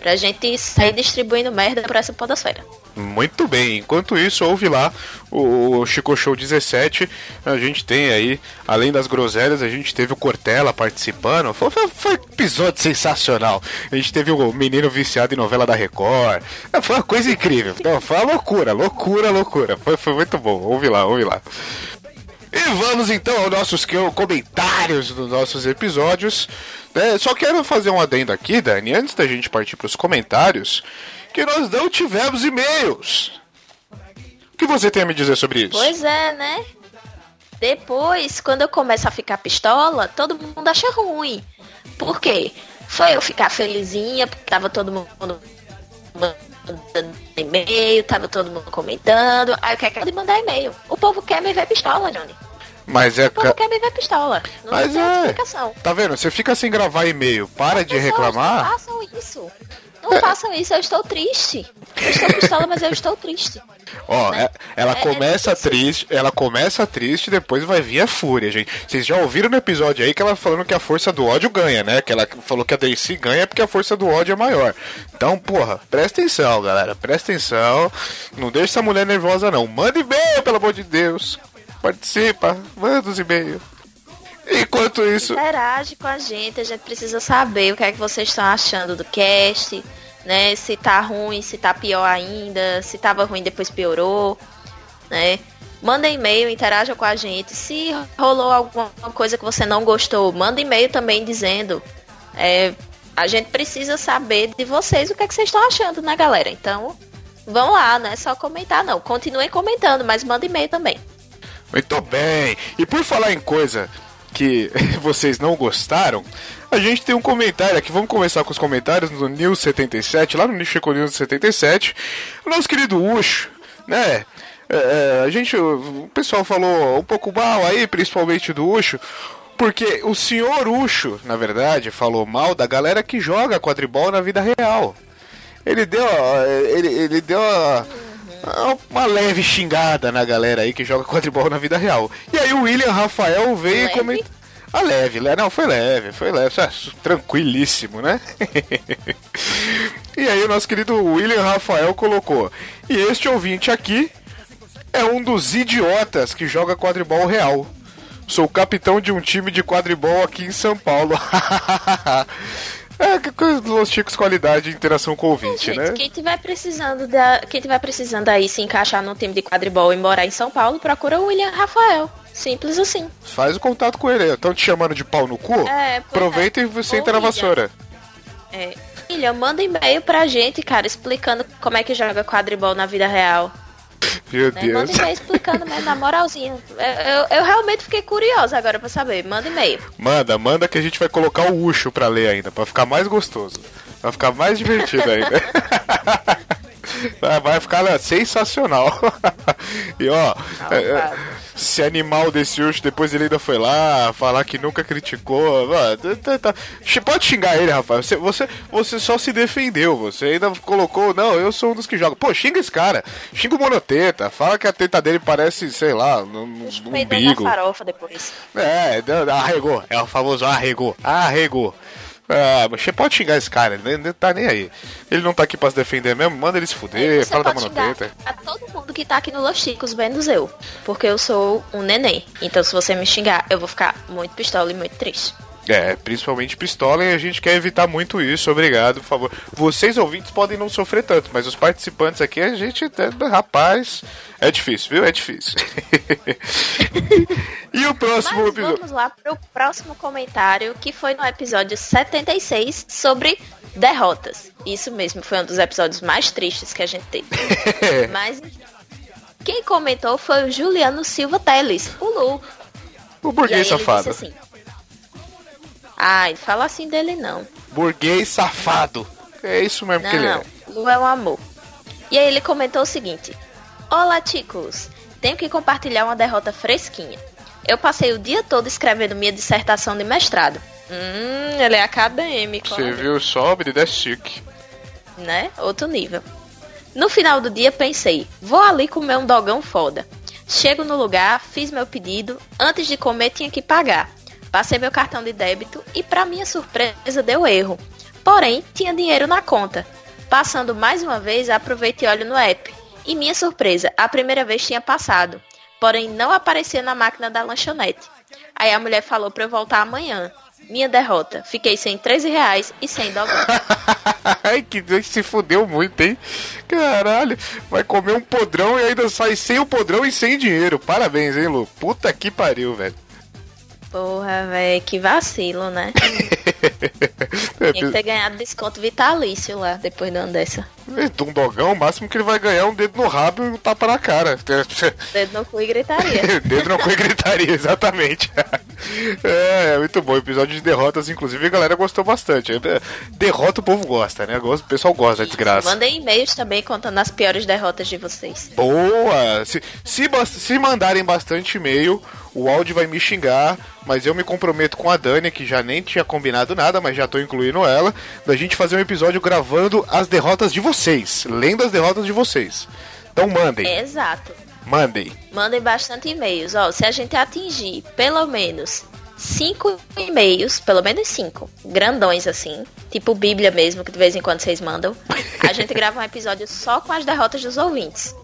Pra gente sair distribuindo merda pra essa podosfera. Muito bem, enquanto isso, ouve lá o Chico Show 17. A gente tem aí, além das groselhas, a gente teve o Cortella participando. Foi, foi, foi um episódio sensacional. A gente teve o menino viciado em novela da Record. É, Foi uma coisa incrível. Não, foi uma loucura, loucura, loucura. Foi, foi muito bom. Ouve lá, ouve lá. E vamos então aos nossos que- comentários dos nossos episódios. né? só quero fazer um adendo aqui, Dani, antes da gente partir para os comentários, que nós não tivemos e-mails. O que você tem a me dizer sobre isso? Pois é, né? Depois, quando eu começo a ficar pistola, todo mundo acha ruim. Por quê? Foi eu ficar felizinha, porque tava todo mundo mandando e-mail, tava todo mundo comentando. Aí eu quero mandar e-mail. O povo quer me ver pistola, Johnny. Mas é. O povo quer me ver pistola. Não Mas é. explicação. Tá vendo? Você fica sem gravar e-mail, para de Pessoas reclamar. Não façam isso. Não façam isso, eu estou triste. Eu estou pistola, mas eu estou triste. Ó, Né? é- ela É- é começa difícil. triste, ela começa triste, depois vai vir a fúria, gente. Vocês já ouviram no episódio aí que ela falando que a força do ódio ganha, né? Que ela falou que a Daisy ganha porque a força do ódio é maior. Então, porra, presta atenção, galera. Presta atenção. Não deixa essa mulher nervosa, não. Manda e-mail, pelo amor de Deus. Participa, manda os e-mails. Enquanto isso. Interage com a gente, a gente precisa saber o que é que vocês estão achando do cast, né? Se tá ruim, se tá pior ainda, se tava ruim depois piorou, né? Manda e-mail, interaja com a gente. Se rolou alguma coisa que você não gostou, manda e-mail também dizendo. É, a gente precisa saber de vocês o que é que vocês estão achando, né, galera? Então, vão lá, não é só comentar, não. Continuem comentando, mas manda e-mail também. Muito bem. E por falar em coisa que vocês não gostaram, a gente tem um comentário aqui. Vamos começar com os comentários no News 77, lá no Nicho Eco News 77. O nosso querido Ucho, né? É, é, a gente, o pessoal falou um pouco mal aí, principalmente do Ucho, porque o senhor Ucho, na verdade, falou mal da galera que joga quadribol na vida real. Ele deu, ele, ele deu a- uma leve xingada na galera aí que joga quadribol na vida real. E aí o William Rafael veio e Leve? comentou. A leve, le- não, foi leve, foi leve, é, tranquilíssimo, né? e aí o nosso querido William Rafael colocou. E este ouvinte aqui é um dos idiotas que joga quadribol real. Sou capitão de um time de quadribol aqui em São Paulo. é, que coisa dos Chicos qualidade de interação com o ouvinte, Gente, né? quem tiver precisando da, quem tiver precisando aí se encaixar num time de quadribol e morar em São Paulo, procura o William Rafael. Simples assim. Faz o contato com ele. Estão te chamando de pau no cu? É, pois Aproveita é. e senta Ô, na vassoura. É. William, manda e-mail pra gente, cara, explicando como é que joga quadribol na vida real. Meu Né? Deus. Manda e-mail explicando mesmo, na moralzinha. Eu, eu, realmente fiquei curiosa agora pra saber. Manda e-mail. Manda, manda que a gente vai colocar o Ucho pra ler ainda, pra ficar mais gostoso. Pra ficar mais divertido ainda. Vai- Vai ficar sensacional. E ó, é, é, esse animal desse urso, depois ele ainda foi lá falar que nunca criticou. Tá- tá- tá. Pode xingar ele, Rafael. Você, você, você só se defendeu. Você ainda colocou, não, eu sou um dos que joga. Pô, xinga esse cara. Xinga o monoteta. Fala que a teta dele parece, sei lá, peidando na umbigo. farofa depois. É, arregou. É o famoso arregou. Arregou. Ah, você pode xingar esse cara, ele não tá nem aí. Ele não tá aqui pra se defender mesmo, manda ele se fuder, Você fala da monoteta. a todo mundo que tá aqui no Los Chicos, menos eu. Porque eu sou um neném. Então se você me xingar, eu vou ficar muito pistola e muito triste. É, principalmente pistola e a gente quer evitar muito isso, obrigado, por favor. Vocês ouvintes podem não sofrer tanto, mas os participantes aqui, a gente, é, rapaz, é difícil, viu? É difícil. e o próximo Mas episódio? vamos lá pro próximo comentário, que foi no episódio 76 sobre derrotas. Isso mesmo, foi um dos episódios mais tristes que a gente teve. Mas quem comentou foi o Juliano Silva Teles, o Lu. o burguês ele safado. disse assim. Ai, fala assim dele não. Burguês safado. É isso mesmo que ele é. Não, Lu é um amor. E aí ele comentou o seguinte: Olá, ticos. Tenho que compartilhar uma derrota fresquinha. Eu passei o dia todo escrevendo minha dissertação de mestrado. Hum, ele é acadêmico, Você olha, viu, sobe, desce chique. né? Outro nível. No final do dia pensei, vou ali comer um dogão foda. Chego no lugar, fiz meu pedido, antes de comer tinha que pagar. Passei meu cartão de débito e para minha surpresa deu erro. Porém, tinha dinheiro na conta. Passando mais uma vez, aproveito e olho no app. E minha surpresa, a primeira vez tinha passado. Porém, não aparecia na máquina da lanchonete. Aí a mulher falou pra eu voltar amanhã. Minha derrota. Fiquei sem 13 reais e sem dogão. Ai, que Deus se fudeu muito, hein? Caralho, vai comer um podrão e ainda sai sem o podrão e sem dinheiro. Parabéns, hein, Lu? Puta que pariu, velho. Porra, velho, que vacilo, né? Tinha que ter ganhado desconto vitalício lá, depois de uma dessa. De um dogão, o máximo que ele vai ganhar é um dedo no rabo e um tapa na cara. Dedo no cu e gritaria. dedo no cu e gritaria, exatamente. É, é muito bom. Episódio de derrotas, inclusive, a galera gostou bastante. É, Derrota o povo gosta, né? O pessoal gosta da desgraça. Mandem e-mails também contando as piores derrotas de vocês. Boa! Se, se, se mandarem bastante e-mail, o áudio vai me xingar, mas eu me comprometo com a Dani, que já nem tinha combinado nada, mas já tô incluindo ela, da gente fazer um episódio gravando as derrotas de vocês, lendo as derrotas de vocês. Então mandem, Exato. mandem. Mandem bastante e-mails. Ó, se a gente atingir pelo menos cinco e-mails, pelo menos cinco, grandões assim, tipo Bíblia mesmo, que de vez em quando vocês mandam, a gente grava um episódio só com as derrotas dos ouvintes.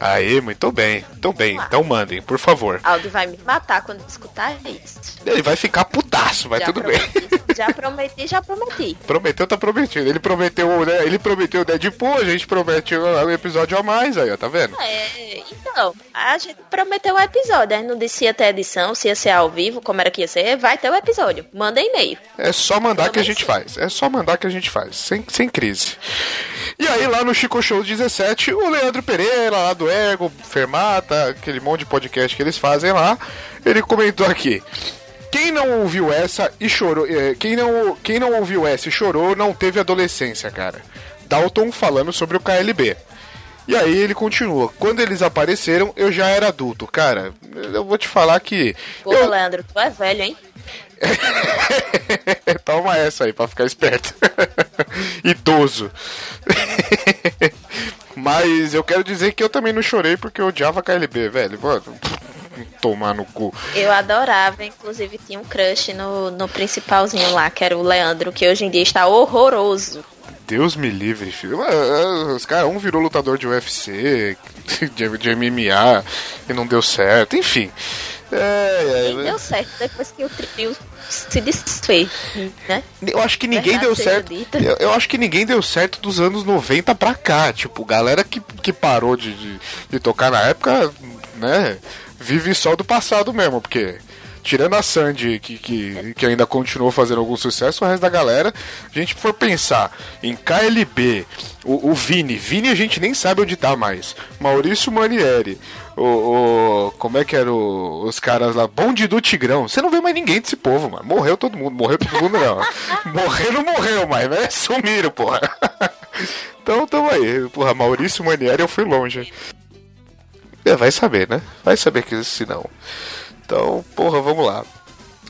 Aí, muito bem, muito bem. Então mandem, por favor. Aldo vai me matar quando escutar isso. Ele vai ficar putaço, mas já tudo bem. prometi, Já prometi, já prometi. Prometeu, tá prometido. Ele prometeu, né? Ele prometeu o Deadpool, a gente promete um episódio a mais aí, ó, tá vendo? É, então, a gente prometeu um episódio, aí não disse ter edição, se ia ser ao vivo, como era que ia ser, vai ter o episódio. Manda e-mail. É só mandar que a gente faz. É só mandar que a gente faz. Sem, sem crise. E aí, lá no Chico Show 17, o Leandro Pereira, lá do Ego, Fermata, aquele monte de podcast que eles fazem lá, ele comentou aqui. Quem não ouviu essa e chorou. eh, Quem não, quem não ouviu essa e chorou não teve adolescência, cara. Dalton falando sobre o KLB. E aí ele continua. Quando eles apareceram, eu já era adulto. Cara, eu vou te falar que. Pô, eu- Leandro, tu é velho, hein? Toma essa aí pra ficar esperto. Idoso. Mas eu quero dizer que eu também não chorei porque eu odiava KLB, velho. Mano, tomar no cu. Eu adorava, inclusive tinha um crush no, no principalzinho lá, que era o Leandro, que hoje em dia está horroroso. Deus me livre, filho. Mas, Os caras, um virou lutador de UFC, de, de MMA, e não deu certo. Enfim. É, é, deu certo depois que o trio se desfez, né? Eu acho que ninguém Verdade deu certo. Eu, eu acho que ninguém deu certo dos anos 90 pra cá. Tipo, galera que, que parou de, de, de tocar na época, né? Vive só do passado mesmo, porque. Tirando a Sandy, que, que, que ainda continuou fazendo algum sucesso, o resto da galera, a gente for pensar em KLB, o, o Vini, Vini a gente nem sabe onde tá mais, Maurício Manieri, o, o- como é que era o- os caras lá, Bonde do Tigrão, você não vê mais ninguém desse povo, mano, morreu todo mundo, morreu todo mundo não, morreu não morreu mais, né? sumiram, porra. Então tamo aí, porra, Maurício Manieri eu fui longe. É, vai saber, né? Vai saber que se não. Então, porra, vamos lá.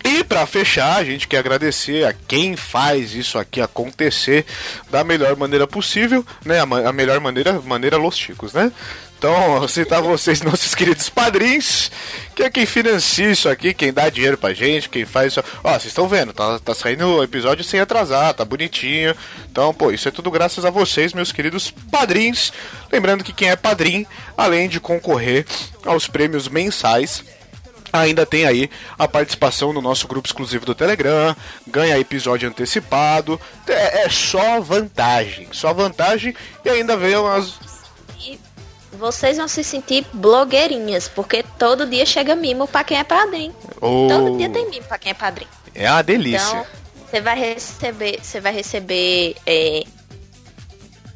E pra fechar, a gente quer agradecer a quem faz isso aqui acontecer da melhor maneira possível, né? A, a melhor maneira, maneira Los Chicos, né? Então, citar vocês, nossos queridos padrinhos, que é quem financia isso aqui, quem dá dinheiro pra gente, quem faz isso. Ó, vocês estão vendo, tá, tá saindo o episódio sem atrasar, tá bonitinho. Então, pô, isso é tudo graças a vocês, meus queridos padrinhos. Lembrando que quem é padrinho, além de concorrer aos prêmios mensais, Ainda tem aí a participação no nosso grupo exclusivo do Telegram, ganha episódio antecipado, é, é só vantagem, só vantagem e ainda vem umas. Vocês vão se sentir blogueirinhas, porque todo dia chega mimo pra quem é padrinho. Oh, Todo dia tem mimo pra quem é padrinho. é uma delícia. Então, você vai receber, você vai receber é,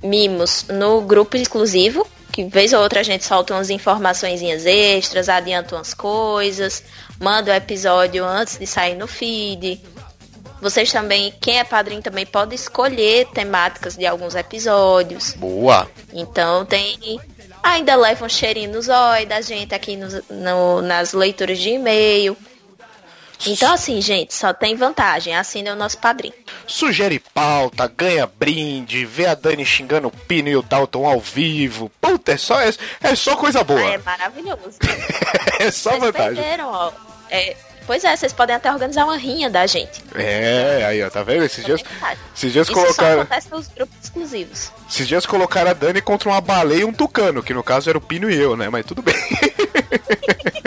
mimos no grupo exclusivo, que vez ou outra a gente solta umas informaçõezinhas extras, adianta umas coisas, manda o episódio antes de sair no feed. Vocês também, quem é padrinho também pode escolher temáticas de alguns episódios. Boa. Então tem. Ainda leva um cheirinho no zóio da gente aqui nos- no- nas leituras de e-mail. Então, assim, gente, só tem vantagem. Assine o nosso padrinho. Sugere pauta, ganha brinde, vê a Dani xingando o Pino e o Dalton ao vivo. Puta, é só, é, é só coisa boa. Ah, é maravilhoso. é só Vocês vantagem. perderam, ó. É, pois é, vocês podem até organizar uma rinha da gente. É, aí, ó, tá vendo? Esses dias, esses dias Isso só colocaram. acontece nos grupos exclusivos. Esses dias colocaram a Dani contra uma baleia e um tucano, que no caso era o Pino e eu, né? Mas tudo bem.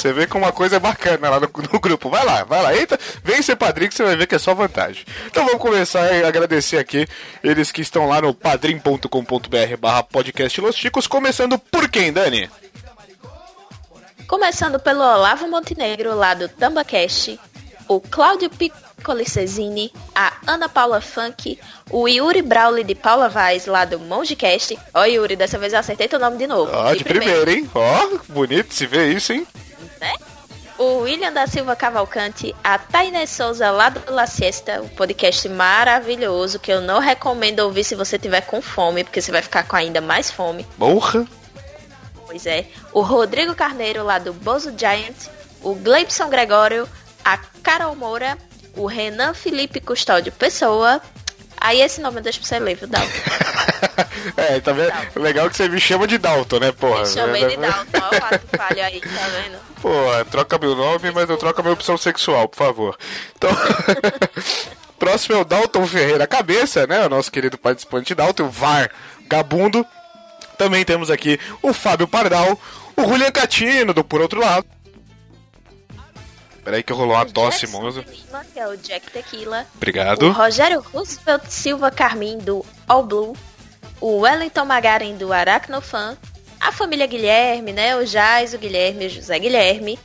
Você vê como uma coisa é bacana lá no, no grupo. Vai lá, vai lá. Eita, vem ser padrinho que você vai ver que é só vantagem. Então vamos começar a agradecer aqui eles que estão lá no padrim.com.br barra podcast Los Chicos. Começando por quem, Dani? Começando pelo Olavo Montenegro, lá do TambaCast, o Cláudio Piccoli Cesini, a Ana Paula Funk, o Yuri Brawley de Paula Vaz, lá do MongeCast. Ó, Yuri, dessa vez eu acertei teu nome de novo. Ó, de, primeiro, hein? Ó, bonito se vê isso, hein? Né? o William da Silva Cavalcante, a Tainê Souza lá do La Siesta, um podcast maravilhoso que eu não recomendo ouvir se você tiver com fome, porque você vai ficar com ainda mais fome. Morra. Pois é. O Rodrigo Carneiro lá do Bozo Giant, o Gleibson Gregório, a Carol Moura, o Renan Felipe Custódio Pessoa. Aí esse nome eu deixo pra você ler, viu, Dalton? é, tá vendo? Legal que você me chama de Dalton, né, porra? Me chamei de Dalton, olha o ato falho aí, tá vendo? Porra, troca meu nome, mas não troca minha opção sexual, por favor. Então. Próximo é o Dalton Ferreira Cabeça, né? O nosso querido participante Dalton, VAR Gabundo. Também temos aqui o Fábio Pardal, o Julian Catino, do Por Outro Lado. Peraí que rolou uma tosse, que é o Jack Tequila. Obrigado. O Rogério Roosevelt Silva Carmim, do All Blue. O Wellington Magaren, do Aracnofan. A família Guilherme, né? O Jais, o Guilherme, o José Guilherme.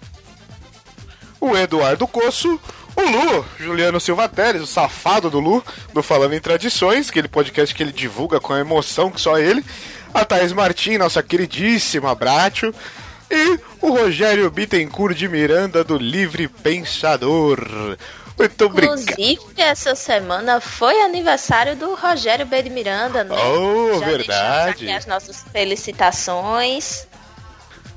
o Eduardo Coço, o Lu, Juliano Silva Teres, o safado do Lu, do Falando em Tradições, aquele podcast que ele divulga com a emoção que só ele, a Thaís Martins, nossa queridíssima Bracho, e o Rogério Bittencourt de Miranda, do Livre Pensador. Muito obrigado. Inclusive, essa semana foi aniversário do Rogério B. de Miranda, né? Oh, Já verdade. aqui as nossas felicitações.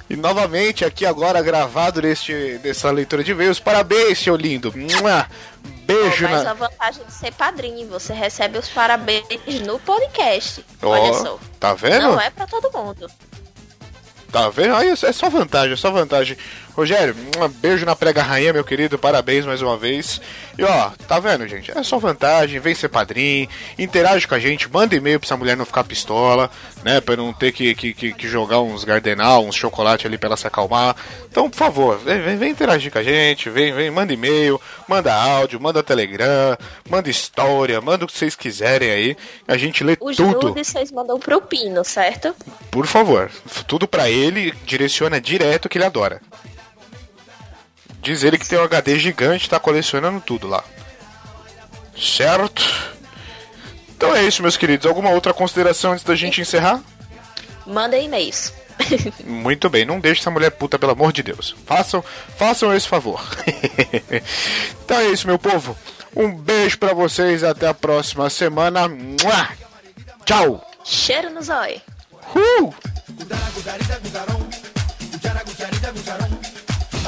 E novamente aqui agora gravado neste, nessa leitura de e-mails. Parabéns, seu lindo. Beijo Mas na... a vantagem de ser padrinho, você recebe os parabéns no podcast. Ó, Olha só. Tá vendo? Não é pra todo mundo. Tá vendo? Aí é só vantagem, é só vantagem. Rogério, um beijo na prega rainha, meu querido. Parabéns mais uma vez. E ó, tá vendo, gente? É só vantagem. Vem ser padrinho, interage com a gente, manda e-mail pra essa mulher não ficar pistola, né? Pra não ter que, que, que, que jogar uns gardenal, uns chocolate ali pra ela se acalmar. Então, por favor, vem, vem, interagir com a gente, vem, vem, manda e-mail, manda áudio, manda telegram, manda história, manda o que vocês quiserem aí. A gente lê Os tudo. nudes vocês mandam pro Pino, certo? Por favor, tudo pra ele, direciona direto que ele adora. Diz ele que tem um HD gigante, tá colecionando tudo lá. Certo? Então é isso, meus queridos. Alguma outra consideração antes da gente encerrar? Mandem e-mails. Muito bem, não deixe essa mulher puta, pelo amor de Deus. Façam, façam esse favor. então é isso, meu povo. Um beijo pra vocês, até a próxima semana. Mua! Tchau! Cheiro no zóio. Uh!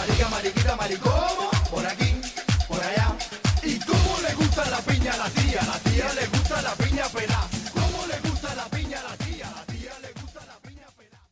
marica, mariquita, maricomo, por aquí, por allá. ¿Y cómo le gusta la piña a la tía? La tía le gusta la piña pelada. ¿Cómo le gusta la piña a la tía? La tía le gusta la piña pelada.